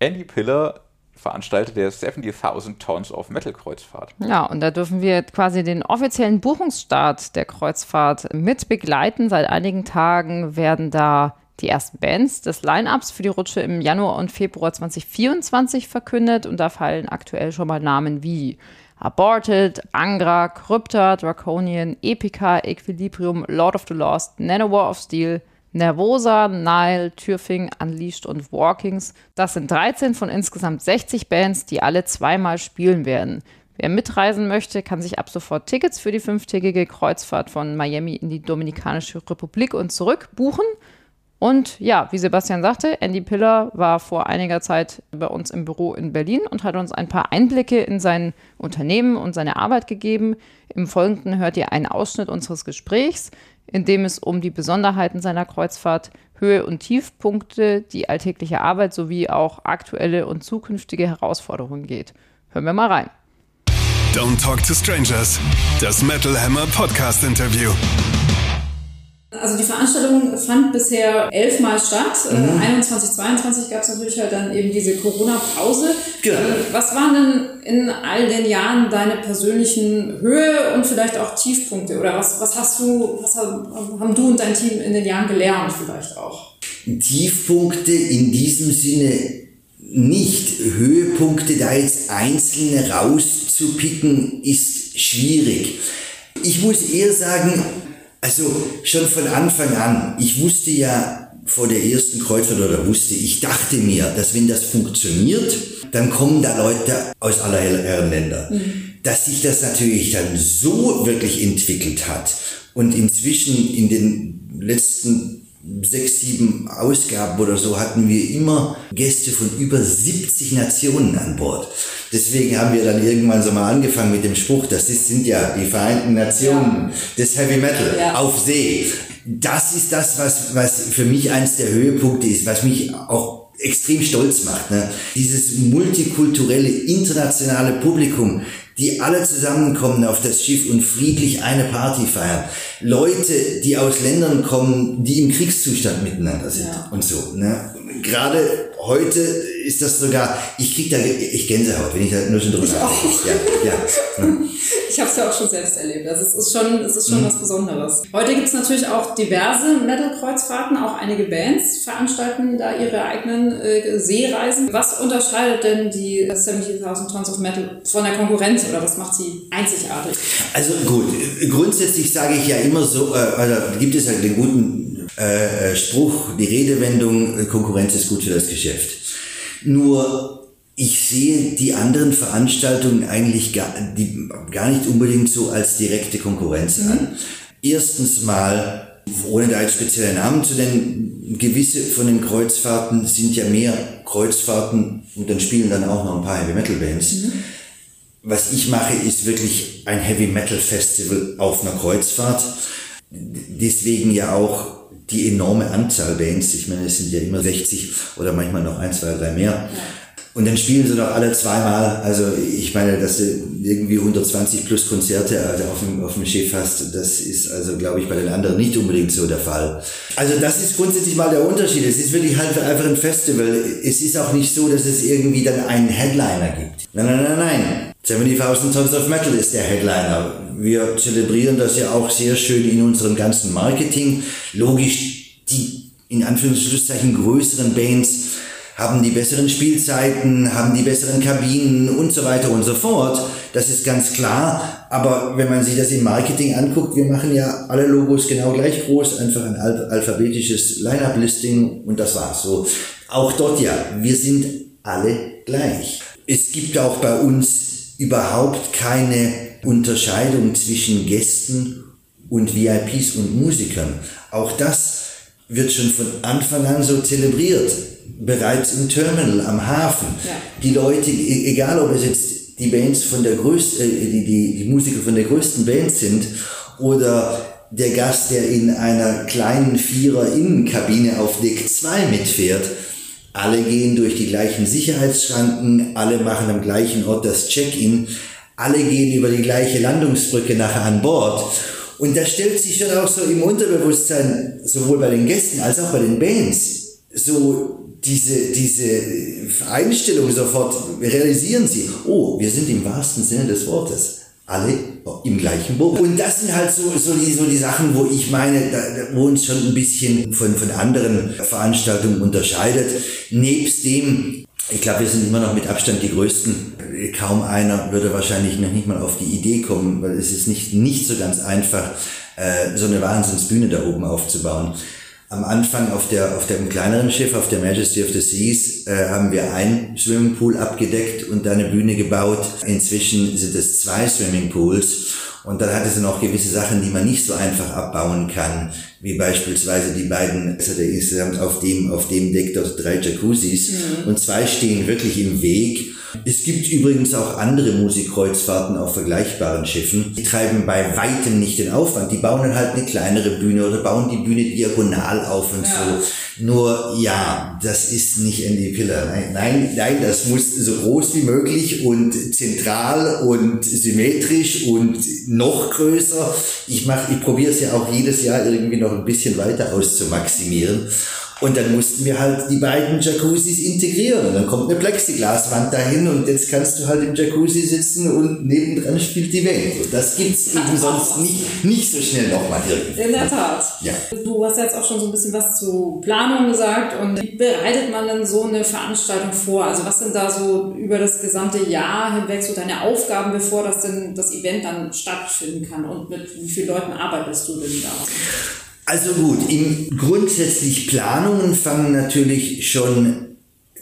[SPEAKER 2] Andy Piller, Veranstalter der 70.000 Tons of Metal Kreuzfahrt.
[SPEAKER 3] Ja, und da dürfen wir quasi den offiziellen Buchungsstart der Kreuzfahrt mit begleiten. Seit einigen Tagen werden da die ersten Bands des Line-Ups für die Rutsche im Januar und Februar 2024 verkündet und da fallen aktuell schon mal Namen wie Aborted, Angra, Krypta, Draconian, Epica, Equilibrium, Lord of the Lost, Nanowar of Steel, Nervosa, Nile, Türfing, Unleashed und Walkings. Das sind 13 von insgesamt 60 Bands, die alle zweimal spielen werden. Wer mitreisen möchte, kann sich ab sofort Tickets für die fünftägige Kreuzfahrt von Miami in die Dominikanische Republik und zurück buchen. Und ja, wie Sebastian sagte, Andy Piller war vor einiger Zeit bei uns im Büro in Berlin und hat uns ein paar Einblicke in sein Unternehmen und seine Arbeit gegeben. Im Folgenden hört ihr einen Ausschnitt unseres Gesprächs in dem es um die Besonderheiten seiner Kreuzfahrt, Höhe und Tiefpunkte, die alltägliche Arbeit sowie auch aktuelle und zukünftige Herausforderungen geht. Hören wir mal rein.
[SPEAKER 1] Don't Talk to Strangers, das Metal Hammer Podcast Interview.
[SPEAKER 4] Also die Veranstaltung fand bisher elfmal statt. Mhm. 21, 22 gab es natürlich halt dann eben diese Corona-Pause. Genau. Was waren denn in all den Jahren deine persönlichen Höhe und vielleicht auch Tiefpunkte? Oder was, was hast du, was haben du und dein Team in den Jahren gelernt vielleicht auch?
[SPEAKER 5] Tiefpunkte in diesem Sinne nicht. Höhepunkte da jetzt einzelne rauszupicken ist schwierig. Ich muss eher sagen, also schon von Anfang an, ich wusste ja vor der ersten Kreuzfahrt oder wusste, ich dachte mir, dass wenn das funktioniert, dann kommen da Leute aus aller Herren Länder. Mhm. Dass sich das natürlich dann so wirklich entwickelt hat und inzwischen in den letzten sechs, sieben Ausgaben oder so hatten wir immer Gäste von über 70 Nationen an Bord. Deswegen haben wir dann irgendwann so mal angefangen mit dem Spruch, das sind ja die Vereinten Nationen des Heavy Metal ja. auf See. Das ist das, was, was für mich eins der Höhepunkte ist, was mich auch extrem stolz macht. Ne? Dieses multikulturelle, internationale Publikum, die alle zusammenkommen auf das Schiff und friedlich eine Party feiern. Leute, die aus Ländern kommen, die im Kriegszustand miteinander sind ja. und so. Ne? Gerade heute ist das sogar, ich krieg da ich Gänsehaut, wenn ich da nur schon drüber nachdenke. Ja,
[SPEAKER 4] ja. Ich habe es ja auch schon selbst erlebt. Also es ist schon, es ist schon mhm. was Besonderes. Heute gibt es natürlich auch diverse Metal-Kreuzfahrten, auch einige Bands veranstalten da ihre eigenen äh, Seereisen. Was unterscheidet denn die 70.000 Tons of Metal von der Konkurrenz oder was macht sie einzigartig?
[SPEAKER 5] Also gut, grundsätzlich sage ich ja immer so, äh, also gibt es ja den guten äh, äh Spruch, die Redewendung, äh, Konkurrenz ist gut für das Geschäft. Nur ich sehe die anderen Veranstaltungen eigentlich gar, die, gar nicht unbedingt so als direkte Konkurrenz mhm. an. Erstens mal, ohne da jetzt spezielle Namen zu nennen, gewisse von den Kreuzfahrten sind ja mehr Kreuzfahrten und dann spielen dann auch noch ein paar Heavy Metal Bands. Mhm. Was ich mache, ist wirklich ein Heavy Metal Festival auf einer Kreuzfahrt. Deswegen ja auch die enorme Anzahl Bands. Ich meine, es sind ja immer 60 oder manchmal noch ein, zwei, drei mehr. Ja und dann spielen sie noch alle zweimal. Also ich meine, dass du irgendwie 120 plus Konzerte also auf, dem, auf dem Schiff hast, das ist also, glaube ich, bei den anderen nicht unbedingt so der Fall. Also das ist grundsätzlich mal der Unterschied. Es ist wirklich halt einfach ein Festival. Es ist auch nicht so, dass es irgendwie dann einen Headliner gibt. Nein, nein, nein, nein. 70.000 Tons of Metal ist der Headliner. Wir zelebrieren das ja auch sehr schön in unserem ganzen Marketing. Logisch, die in Anführungszeichen größeren Bands haben die besseren Spielzeiten, haben die besseren Kabinen und so weiter und so fort. Das ist ganz klar. Aber wenn man sich das im Marketing anguckt, wir machen ja alle Logos genau gleich groß, einfach ein alphabetisches Line-Up-Listing und das war's so. Auch dort ja, wir sind alle gleich. Es gibt auch bei uns überhaupt keine Unterscheidung zwischen Gästen und VIPs und Musikern. Auch das wird schon von Anfang an so zelebriert. Bereits im Terminal, am Hafen. Ja. Die Leute, e-, egal ob es jetzt die Bands von der größten, äh, die, die, die Musiker von der größten Band sind oder der Gast, der in einer kleinen Vierer-Innenkabine auf Deck 2 mitfährt, alle gehen durch die gleichen Sicherheitsschranken, alle machen am gleichen Ort das Check-in, alle gehen über die gleiche Landungsbrücke nachher an Bord. Und da stellt sich schon auch so im Unterbewusstsein, sowohl bei den Gästen als auch bei den Bands, so diese, diese Einstellung sofort realisieren sie, oh, wir sind im wahrsten Sinne des Wortes alle im gleichen Boot. Und das sind halt so, so, die, so die Sachen, wo ich meine, da, wo uns schon ein bisschen von, von anderen Veranstaltungen unterscheidet. Nebst dem, ich glaube, wir sind immer noch mit Abstand die Größten. Kaum einer würde wahrscheinlich noch nicht mal auf die Idee kommen, weil es ist nicht, nicht so ganz einfach, äh, so eine Wahnsinnsbühne da oben aufzubauen. Am Anfang auf der auf dem kleineren Schiff, auf der Majesty of the Seas, äh, haben wir ein Swimmingpool abgedeckt und eine Bühne gebaut. Inzwischen sind es zwei Swimmingpools und dann hat es noch gewisse Sachen, die man nicht so einfach abbauen kann, wie beispielsweise die beiden, also der insgesamt auf dem, auf dem Deck dort drei Jacuzzis mhm. und zwei stehen wirklich im Weg es gibt übrigens auch andere Musikkreuzfahrten auf vergleichbaren Schiffen. Die treiben bei weitem nicht den Aufwand. Die bauen halt eine kleinere Bühne oder bauen die Bühne diagonal auf und ja. so. Nur ja, das ist nicht Andy Pillar. Nein, nein, nein, das muss so groß wie möglich und zentral und symmetrisch und noch größer. Ich mache, ich probiere es ja auch jedes Jahr irgendwie noch ein bisschen weiter auszumaximieren. Und dann mussten wir halt die beiden Jacuzzis integrieren. Und dann kommt eine Plexiglaswand dahin und jetzt kannst du halt im Jacuzzi sitzen und nebendran spielt die Welt. Und das gibt's eben sonst nicht, nicht so schnell nochmal irgendwie.
[SPEAKER 4] In der Tat. Ja. Du hast jetzt auch schon so ein bisschen was zu Planung gesagt und wie bereitet man denn so eine Veranstaltung vor? Also was sind da so über das gesamte Jahr hinweg so deine Aufgaben, bevor das denn das Event dann stattfinden kann? Und mit wie vielen Leuten arbeitest du denn da?
[SPEAKER 5] Also gut, im grundsätzlich Planungen fangen natürlich schon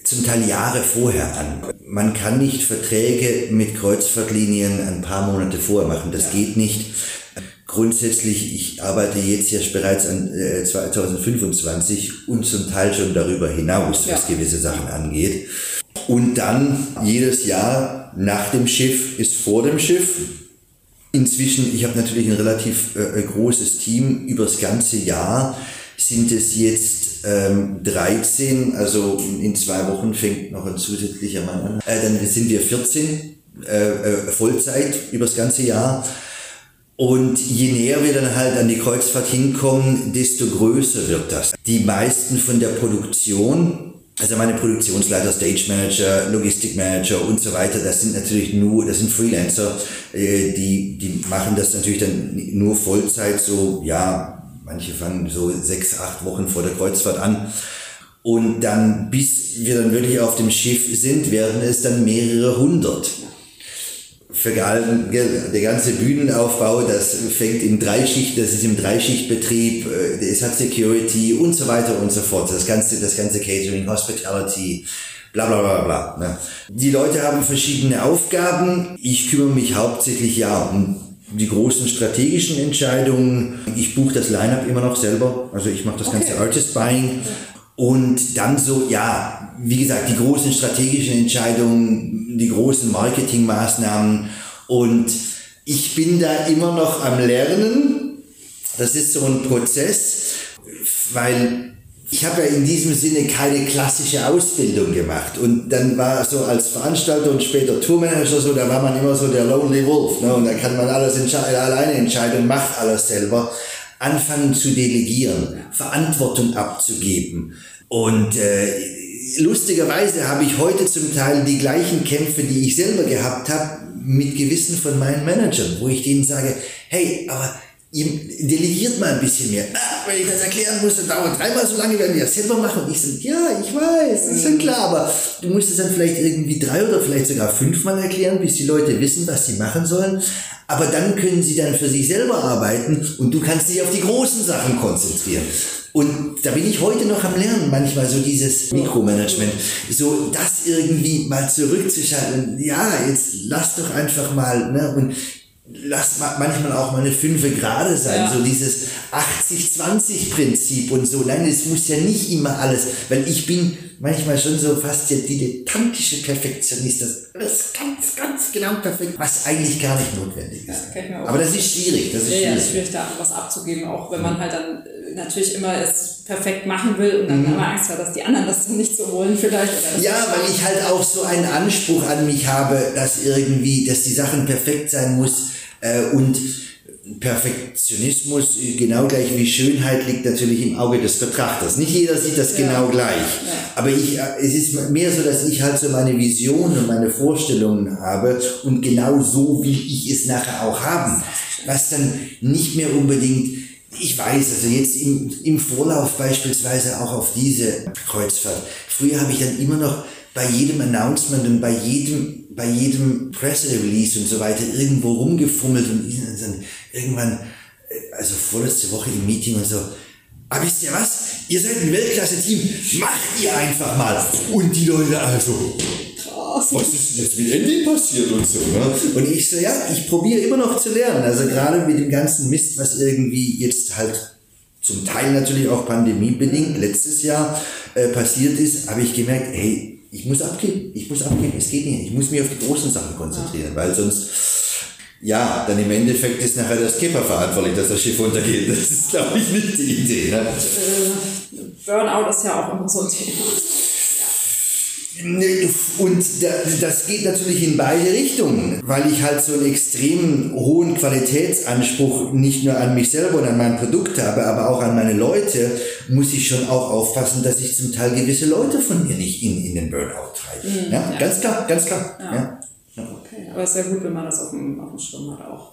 [SPEAKER 5] zum Teil Jahre vorher an. Man kann nicht Verträge mit Kreuzfahrtlinien ein paar Monate vorher machen. Das ja. geht nicht. Grundsätzlich, ich arbeite jetzt ja bereits an äh, 2025 und zum Teil schon darüber hinaus, ja. was gewisse Sachen angeht. Und dann jedes Jahr nach dem Schiff ist vor dem Schiff Inzwischen, ich habe natürlich ein relativ äh, großes Team. Übers ganze Jahr sind es jetzt ähm, 13, also in zwei Wochen fängt noch ein zusätzlicher Mann an. Äh, dann sind wir 14 äh, äh, Vollzeit übers ganze Jahr. Und je näher wir dann halt an die Kreuzfahrt hinkommen, desto größer wird das. Die meisten von der Produktion also meine Produktionsleiter, Stage Manager, Logistik Manager und so weiter, das sind natürlich nur, das sind Freelancer, äh, die, die machen das natürlich dann nur Vollzeit, so, ja, manche fangen so sechs, acht Wochen vor der Kreuzfahrt an. Und dann, bis wir dann wirklich auf dem Schiff sind, werden es dann mehrere hundert der ganze Bühnenaufbau, das fängt im Dreischicht, das ist im Dreischichtbetrieb, äh, es hat Security und so weiter und so fort. Das ganze, das ganze Catering, Hospitality, bla bla bla bla. Ne? Die Leute haben verschiedene Aufgaben. Ich kümmere mich hauptsächlich ja um die großen strategischen Entscheidungen. Ich buche das Line-up immer noch selber. Also ich mache das okay. ganze Artist Buying. Und dann so, ja, wie gesagt, die großen strategischen Entscheidungen, die großen Marketingmaßnahmen. Und ich bin da immer noch am Lernen. Das ist so ein Prozess, weil ich habe ja in diesem Sinne keine klassische Ausbildung gemacht. Und dann war so als Veranstalter und später Tourmanager so, da war man immer so der Lonely Wolf. Ne? Und da kann man alles alleine entscheiden und macht alles selber anfangen zu delegieren, Verantwortung abzugeben. Und äh, lustigerweise habe ich heute zum Teil die gleichen Kämpfe, die ich selber gehabt habe, mit gewissen von meinen Managern, wo ich denen sage, hey, aber ihr delegiert mal ein bisschen mehr. Ah, wenn ich das erklären muss, dann dauert dreimal so lange, wenn wir das selber machen. Und ich sage, ja, ich weiß, ist schon klar, aber du musst es dann vielleicht irgendwie drei oder vielleicht sogar fünfmal erklären, bis die Leute wissen, was sie machen sollen. Aber dann können sie dann für sich selber arbeiten und du kannst dich auf die großen Sachen konzentrieren. Und da bin ich heute noch am Lernen, manchmal so dieses Mikromanagement, so das irgendwie mal zurückzuschalten. Ja, jetzt lass doch einfach mal, ne, und lass manchmal auch mal eine Fünfe gerade sein, ja. so dieses 80-20-Prinzip und so. Nein, es muss ja nicht immer alles, weil ich bin manchmal schon so fast der dilettantische Perfektionist, das alles ganz, ganz genau perfekt, was eigentlich gar nicht notwendig ist. Ja, Aber das ist schwierig. Das ist
[SPEAKER 4] ja,
[SPEAKER 5] schwierig.
[SPEAKER 4] ja, ist schwierig, da was abzugeben, auch wenn man halt dann äh, natürlich immer es perfekt machen will und dann mhm. immer Angst hat, dass die anderen das nicht so wollen vielleicht.
[SPEAKER 5] ja, weil ich halt auch so einen Anspruch an mich habe, dass irgendwie, dass die Sachen perfekt sein muss äh, und Perfektionismus, genau gleich wie Schönheit, liegt natürlich im Auge des Betrachters. Nicht jeder sieht das ja. genau gleich. Ja. Aber ich, äh, es ist mehr so, dass ich halt so meine Visionen und meine Vorstellungen habe und genau so will ich es nachher auch haben. Was dann nicht mehr unbedingt ich weiß, also jetzt im, im Vorlauf beispielsweise auch auf diese Kreuzfahrt. Früher habe ich dann immer noch bei jedem Announcement und bei jedem, bei jedem Press Release und so weiter irgendwo rumgefummelt und dann irgendwann, äh, also vorletzte Woche im Meeting und so, aber wisst ihr was? Ihr seid ein Weltklasse-Team, macht ihr einfach mal. Und die Leute also, was ist jetzt mit Andy passiert und so. Ne? Und ich so, ja, ich probiere immer noch zu lernen. Also gerade mit dem ganzen Mist, was irgendwie jetzt halt zum Teil natürlich auch pandemiebedingt letztes Jahr äh, passiert ist, habe ich gemerkt, hey, ich muss abgeben, ich muss abgeben, es geht nicht. Ich muss mich auf die großen Sachen konzentrieren, weil sonst, ja, dann im Endeffekt ist nachher das Skipper verantwortlich, dass das Schiff untergeht. Das ist, glaube ich, nicht die Idee. Ne?
[SPEAKER 4] Äh, Burnout ist ja auch immer so ein Thema.
[SPEAKER 5] Und das geht natürlich in beide Richtungen, weil ich halt so einen extrem hohen Qualitätsanspruch nicht nur an mich selber und an mein Produkt habe, aber auch an meine Leute, muss ich schon auch aufpassen, dass ich zum Teil gewisse Leute von mir nicht in, in den Burnout treibe. Mhm, ja, ja, Ganz klar, ganz klar. Ja.
[SPEAKER 4] Aber es ist ja gut, wenn man das auf dem, auf dem Schirm hat auch.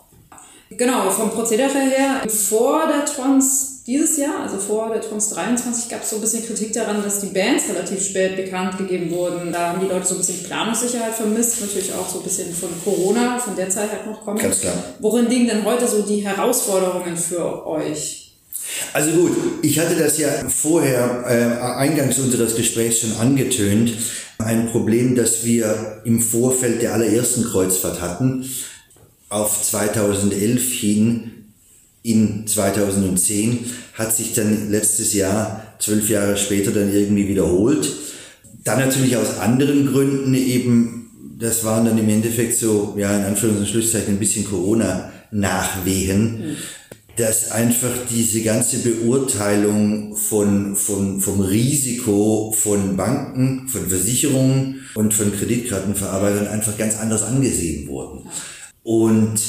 [SPEAKER 4] Genau, vom Prozedere her, vor der Trons dieses Jahr, also vor der Trons 23, gab es so ein bisschen Kritik daran, dass die Bands relativ spät bekannt gegeben wurden. Da haben die Leute so ein bisschen Planungssicherheit vermisst, natürlich auch so ein bisschen von Corona, von der Zeit halt noch kommen.
[SPEAKER 5] Ganz klar.
[SPEAKER 4] Worin liegen denn heute so die Herausforderungen für euch?
[SPEAKER 5] Also gut, ich hatte das ja vorher äh, eingangs unseres Gesprächs schon angetönt. Ein Problem, das wir im Vorfeld der allerersten Kreuzfahrt hatten, auf 2011 hin in 2010 hat sich dann letztes Jahr, zwölf Jahre später, dann irgendwie wiederholt. Dann natürlich aus anderen Gründen eben, das waren dann im Endeffekt so, ja, in Anführungs- und Schlusszeichen ein bisschen Corona-Nachwehen, mhm. Dass einfach diese ganze Beurteilung von, von, vom Risiko von Banken, von Versicherungen und von Kreditkartenverarbeitern einfach ganz anders angesehen wurden. Und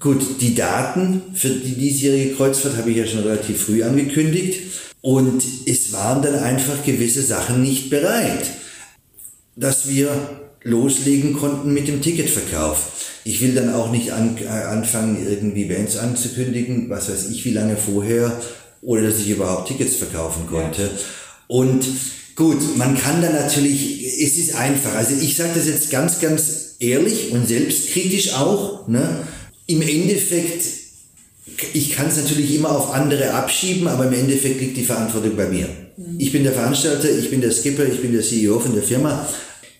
[SPEAKER 5] gut, die Daten für die diesjährige Kreuzfahrt habe ich ja schon relativ früh angekündigt. Und es waren dann einfach gewisse Sachen nicht bereit, dass wir loslegen konnten mit dem Ticketverkauf. Ich will dann auch nicht an, äh, anfangen, irgendwie Bands anzukündigen, was weiß ich, wie lange vorher, oder dass ich überhaupt Tickets verkaufen konnte. Ja. Und gut, man kann dann natürlich, es ist einfach. Also ich sage das jetzt ganz, ganz ehrlich und selbstkritisch auch. Ne? Im Endeffekt, ich kann es natürlich immer auf andere abschieben, aber im Endeffekt liegt die Verantwortung bei mir. Mhm. Ich bin der Veranstalter, ich bin der Skipper, ich bin der CEO von der Firma.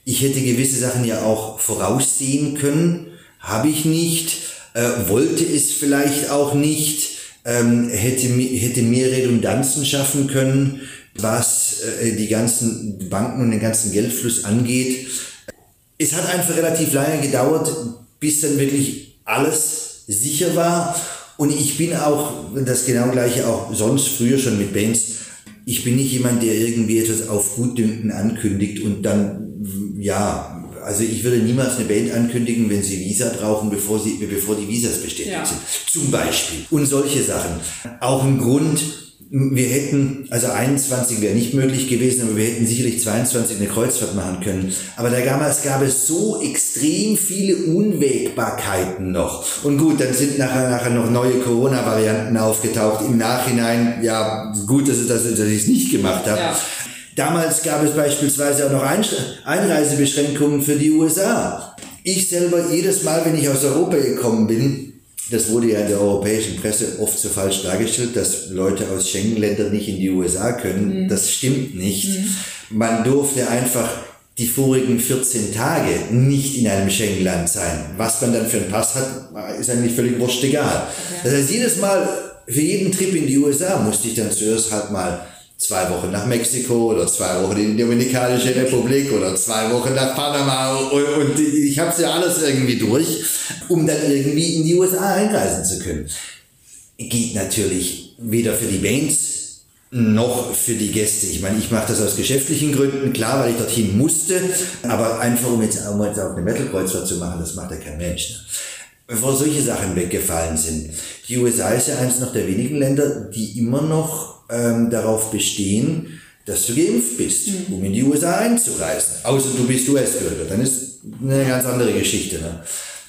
[SPEAKER 5] Ich hätte gewisse Sachen ja auch voraussehen können, habe ich nicht, äh, wollte es vielleicht auch nicht, ähm, hätte, hätte mehr Redundanzen schaffen können, was äh, die ganzen Banken und den ganzen Geldfluss angeht. Es hat einfach relativ lange gedauert, bis dann wirklich alles sicher war. Und ich bin auch, das genau gleiche auch sonst früher schon mit Bands, ich bin nicht jemand, der irgendwie etwas auf Gutdünken ankündigt und dann, ja, also ich würde niemals eine Band ankündigen, wenn sie Visa brauchen, bevor, sie, bevor die Visas bestätigt ja. sind. Zum Beispiel. Und solche Sachen. Auch ein Grund, wir hätten, also 21 wäre nicht möglich gewesen, aber wir hätten sicherlich 22 eine Kreuzfahrt machen können. Aber da damals gab es so extrem viele Unwägbarkeiten noch. Und gut, dann sind nachher, nachher noch neue Corona-Varianten aufgetaucht. Im Nachhinein, ja, gut, dass, dass, dass ich es nicht gemacht habe. Ja. Damals gab es beispielsweise auch noch Einreisebeschränkungen für die USA. Ich selber jedes Mal, wenn ich aus Europa gekommen bin, das wurde ja in der europäischen Presse oft so falsch dargestellt, dass Leute aus Schengen-Ländern nicht in die USA können. Mhm. Das stimmt nicht. Mhm. Man durfte einfach die vorigen 14 Tage nicht in einem Schengen-Land sein. Was man dann für einen Pass hat, ist eigentlich völlig wurscht egal. Okay. Das heißt, jedes Mal, für jeden Trip in die USA musste ich dann zuerst halt mal zwei Wochen nach Mexiko oder zwei Wochen in die Dominikanische Republik oder zwei Wochen nach Panama und, und ich habe ja alles irgendwie durch, um dann irgendwie in die USA einreisen zu können. Geht natürlich weder für die Bands noch für die Gäste. Ich meine, ich mache das aus geschäftlichen Gründen, klar, weil ich dorthin musste, aber einfach um jetzt, um jetzt auch eine Metal-Kreuzfahrt zu machen, das macht ja kein Mensch. Ne? Bevor solche Sachen weggefallen sind. Die USA ist ja eines noch der wenigen Länder, die immer noch ähm, darauf bestehen, dass du geimpft bist, mhm. um in die USA einzureisen. Außer du bist US-Bürger, dann ist eine ganz andere Geschichte. Ne?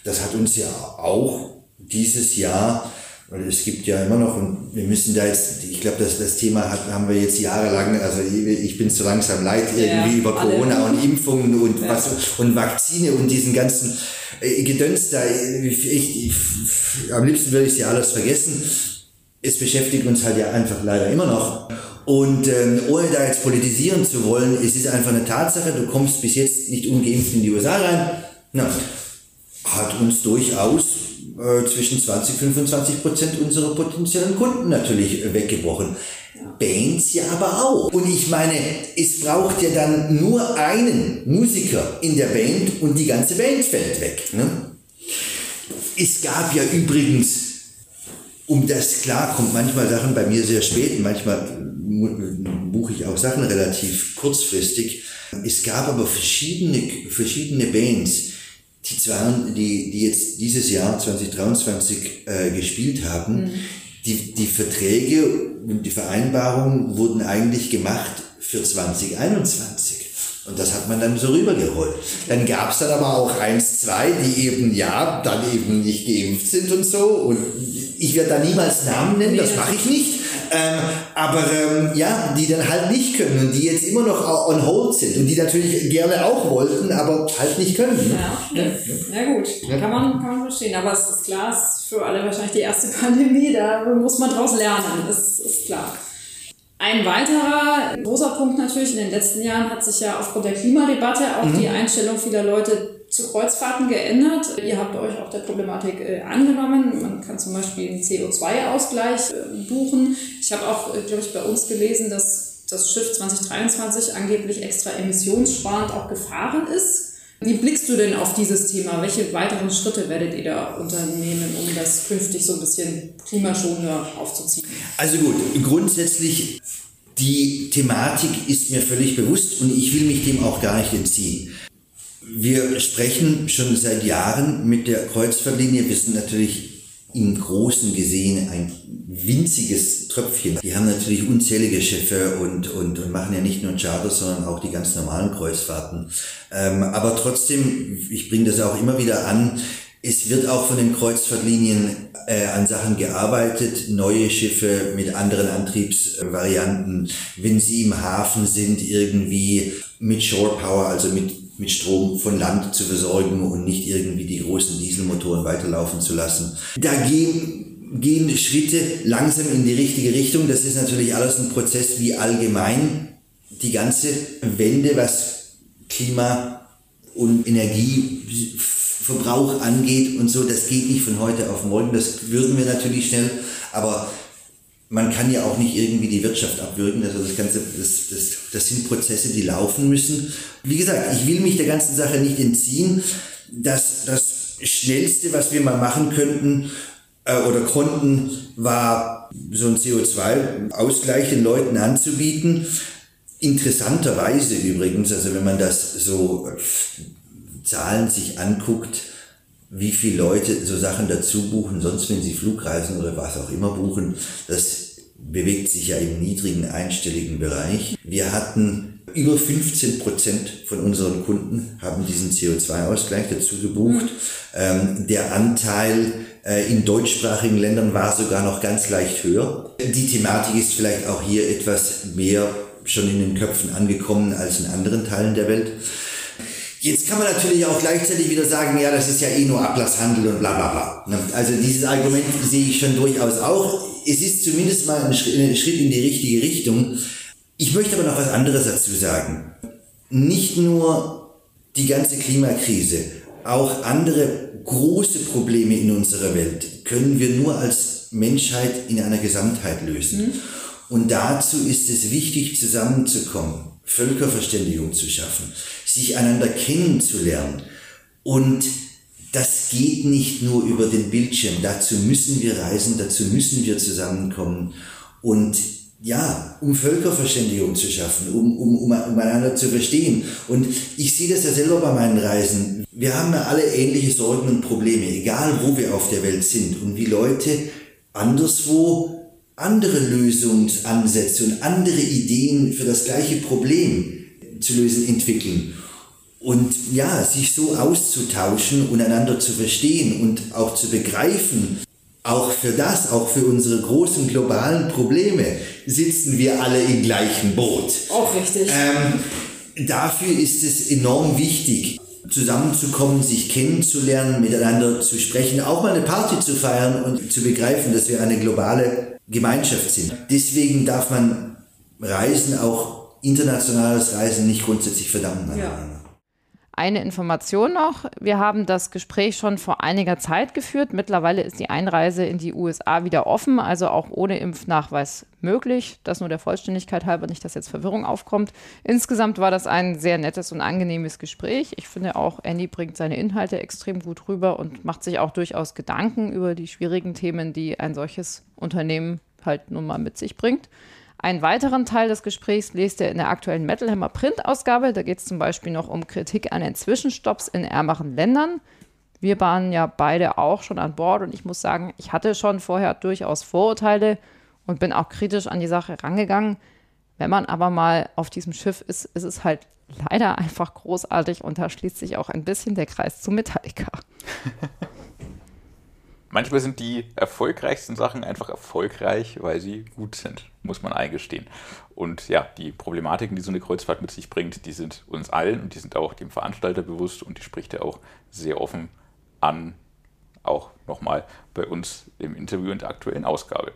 [SPEAKER 5] Das hat uns ja auch dieses Jahr, weil es gibt ja immer noch, und wir müssen da jetzt, ich glaube, das, das Thema hat, haben wir jetzt jahrelang, also ich bin so langsam leid irgendwie ja, über Corona alle. und Impfungen und ja. was und Vakzine und diesen ganzen äh, Gedöns da. Ich, ich, ich, am liebsten würde ich sie alles vergessen es beschäftigt uns halt ja einfach leider immer noch. Und ähm, ohne da jetzt politisieren zu wollen, es ist einfach eine Tatsache, du kommst bis jetzt nicht ungeimpft in die USA rein. Na, hat uns durchaus äh, zwischen 20 und 25 Prozent unserer potenziellen Kunden natürlich äh, weggebrochen. Bands ja aber auch. Und ich meine, es braucht ja dann nur einen Musiker in der Band und die ganze Band fällt weg. Ne? Es gab ja übrigens um das klar kommt manchmal Sachen bei mir sehr spät, manchmal buche ich auch Sachen relativ kurzfristig. Es gab aber verschiedene, verschiedene Bands, die, zwar, die, die jetzt dieses Jahr 2023 äh, gespielt haben. Mhm. Die, die Verträge und die Vereinbarungen wurden eigentlich gemacht für 2021. Und das hat man dann so rübergeholt. Dann gab es dann aber auch eins, zwei, die eben ja, dann eben nicht geimpft sind und so. Und ich werde da niemals Namen nennen, das mache ich nicht. Ähm, aber ähm, ja, die dann halt nicht können und die jetzt immer noch on hold sind und die natürlich gerne auch wollten, aber halt nicht können.
[SPEAKER 4] Ne? Ja, ja, ja gut, ja. Kann, man, kann man verstehen. Aber es ist klar, es ist für alle wahrscheinlich die erste Pandemie, da muss man draus lernen, das ist klar. Ein weiterer großer Punkt natürlich in den letzten Jahren hat sich ja aufgrund der Klimadebatte auch mhm. die Einstellung vieler Leute zu Kreuzfahrten geändert. Ihr habt euch auch der Problematik äh, angenommen. Man kann zum Beispiel einen CO2-Ausgleich äh, buchen. Ich habe auch, äh, glaube ich, bei uns gelesen, dass das Schiff 2023 angeblich extra emissionssparend auch gefahren ist. Wie blickst du denn auf dieses Thema? Welche weiteren Schritte werdet ihr da unternehmen, um das künftig so ein bisschen klimaschonender aufzuziehen?
[SPEAKER 5] Also gut, grundsätzlich die Thematik ist mir völlig bewusst und ich will mich dem auch gar nicht entziehen. Wir sprechen schon seit Jahren mit der Kreuzfahrtlinie. Wir sind natürlich im Großen gesehen ein winziges Tröpfchen. Die haben natürlich unzählige Schiffe und, und, und machen ja nicht nur Charter, sondern auch die ganz normalen Kreuzfahrten. Ähm, aber trotzdem, ich bringe das auch immer wieder an, es wird auch von den Kreuzfahrtlinien äh, an Sachen gearbeitet, neue Schiffe mit anderen Antriebsvarianten, wenn sie im Hafen sind, irgendwie mit Shore Power, also mit mit Strom von Land zu versorgen und nicht irgendwie die großen Dieselmotoren weiterlaufen zu lassen. Da gehen, gehen Schritte langsam in die richtige Richtung. Das ist natürlich alles ein Prozess wie allgemein die ganze Wende, was Klima und Energieverbrauch angeht und so. Das geht nicht von heute auf morgen. Das würden wir natürlich schnell. Aber man kann ja auch nicht irgendwie die Wirtschaft abwürgen. Also das Ganze, das, das, das sind Prozesse, die laufen müssen. Wie gesagt, ich will mich der ganzen Sache nicht entziehen. Das, das Schnellste, was wir mal machen könnten äh, oder konnten, war so ein CO2-Ausgleich den Leuten anzubieten. Interessanterweise übrigens, also wenn man das so äh, Zahlen sich anguckt, wie viele Leute so Sachen dazu buchen, sonst wenn sie Flugreisen oder was auch immer buchen, das bewegt sich ja im niedrigen einstelligen Bereich. Wir hatten über 15 Prozent von unseren Kunden haben diesen CO2-Ausgleich dazu gebucht. Ähm, der Anteil äh, in deutschsprachigen Ländern war sogar noch ganz leicht höher. Die Thematik ist vielleicht auch hier etwas mehr schon in den Köpfen angekommen als in anderen Teilen der Welt. Jetzt kann man natürlich auch gleichzeitig wieder sagen, ja, das ist ja eh nur Ablasshandel und bla bla bla. Ne? Also dieses Argument sehe ich schon durchaus auch. Es ist zumindest mal ein Schritt in die richtige Richtung. Ich möchte aber noch was anderes dazu sagen. Nicht nur die ganze Klimakrise, auch andere große Probleme in unserer Welt können wir nur als Menschheit in einer Gesamtheit lösen. Mhm. Und dazu ist es wichtig, zusammenzukommen, Völkerverständigung zu schaffen, sich einander kennenzulernen. Und das geht nicht nur über den Bildschirm. Dazu müssen wir reisen, dazu müssen wir zusammenkommen. Und ja, um Völkerverständigung zu schaffen, um, um, um, um einander zu verstehen. Und ich sehe das ja selber bei meinen Reisen. Wir haben ja alle ähnliche Sorgen und Probleme, egal wo wir auf der Welt sind und wie Leute anderswo andere Lösungsansätze und andere Ideen für das gleiche Problem zu lösen entwickeln. Und ja, sich so auszutauschen und einander zu verstehen und auch zu begreifen, auch für das, auch für unsere großen globalen Probleme sitzen wir alle im gleichen Boot.
[SPEAKER 4] Auch richtig.
[SPEAKER 5] Ähm, dafür ist es enorm wichtig, zusammenzukommen, sich kennenzulernen, miteinander zu sprechen, auch mal eine Party zu feiern und zu begreifen, dass wir eine globale Gemeinschaft sind. Deswegen darf man Reisen, auch internationales Reisen, nicht grundsätzlich verdammen. Ja.
[SPEAKER 3] Eine Information noch. Wir haben das Gespräch schon vor einiger Zeit geführt. Mittlerweile ist die Einreise in die USA wieder offen, also auch ohne Impfnachweis möglich. Das nur der Vollständigkeit halber, nicht, dass jetzt Verwirrung aufkommt. Insgesamt war das ein sehr nettes und angenehmes Gespräch. Ich finde auch, Andy bringt seine Inhalte extrem gut rüber und macht sich auch durchaus Gedanken über die schwierigen Themen, die ein solches Unternehmen halt nun mal mit sich bringt. Einen weiteren Teil des Gesprächs lest ihr in der aktuellen Metal Hammer Print-Ausgabe. Da geht es zum Beispiel noch um Kritik an den Zwischenstopps in ärmeren Ländern. Wir waren ja beide auch schon an Bord und ich muss sagen, ich hatte schon vorher durchaus Vorurteile und bin auch kritisch an die Sache rangegangen. Wenn man aber mal auf diesem Schiff ist, ist es halt leider einfach großartig und da schließt sich auch ein bisschen der Kreis zu Metallica.
[SPEAKER 2] Manchmal sind die erfolgreichsten Sachen einfach erfolgreich, weil sie gut sind, muss man eingestehen. Und ja, die Problematiken, die so eine Kreuzfahrt mit sich bringt, die sind uns allen und die sind auch dem Veranstalter bewusst und die spricht er auch sehr offen an, auch nochmal bei uns im Interview in der aktuellen Ausgabe.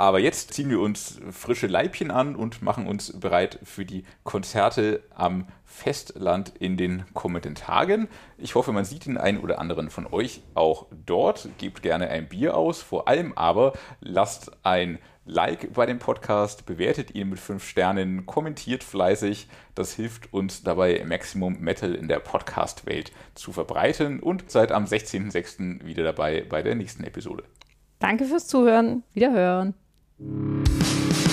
[SPEAKER 2] Aber jetzt ziehen wir uns frische Leibchen an und machen uns bereit für die Konzerte am Festland in den kommenden Tagen. Ich hoffe, man sieht den einen oder anderen von euch auch dort. Gebt gerne ein Bier aus. Vor allem aber lasst ein Like bei dem Podcast, bewertet ihn mit 5 Sternen, kommentiert fleißig. Das hilft uns dabei, Maximum Metal in der Podcast-Welt zu verbreiten und seid am 16.06. wieder dabei bei der nächsten Episode.
[SPEAKER 3] Danke fürs Zuhören. Wiederhören. Música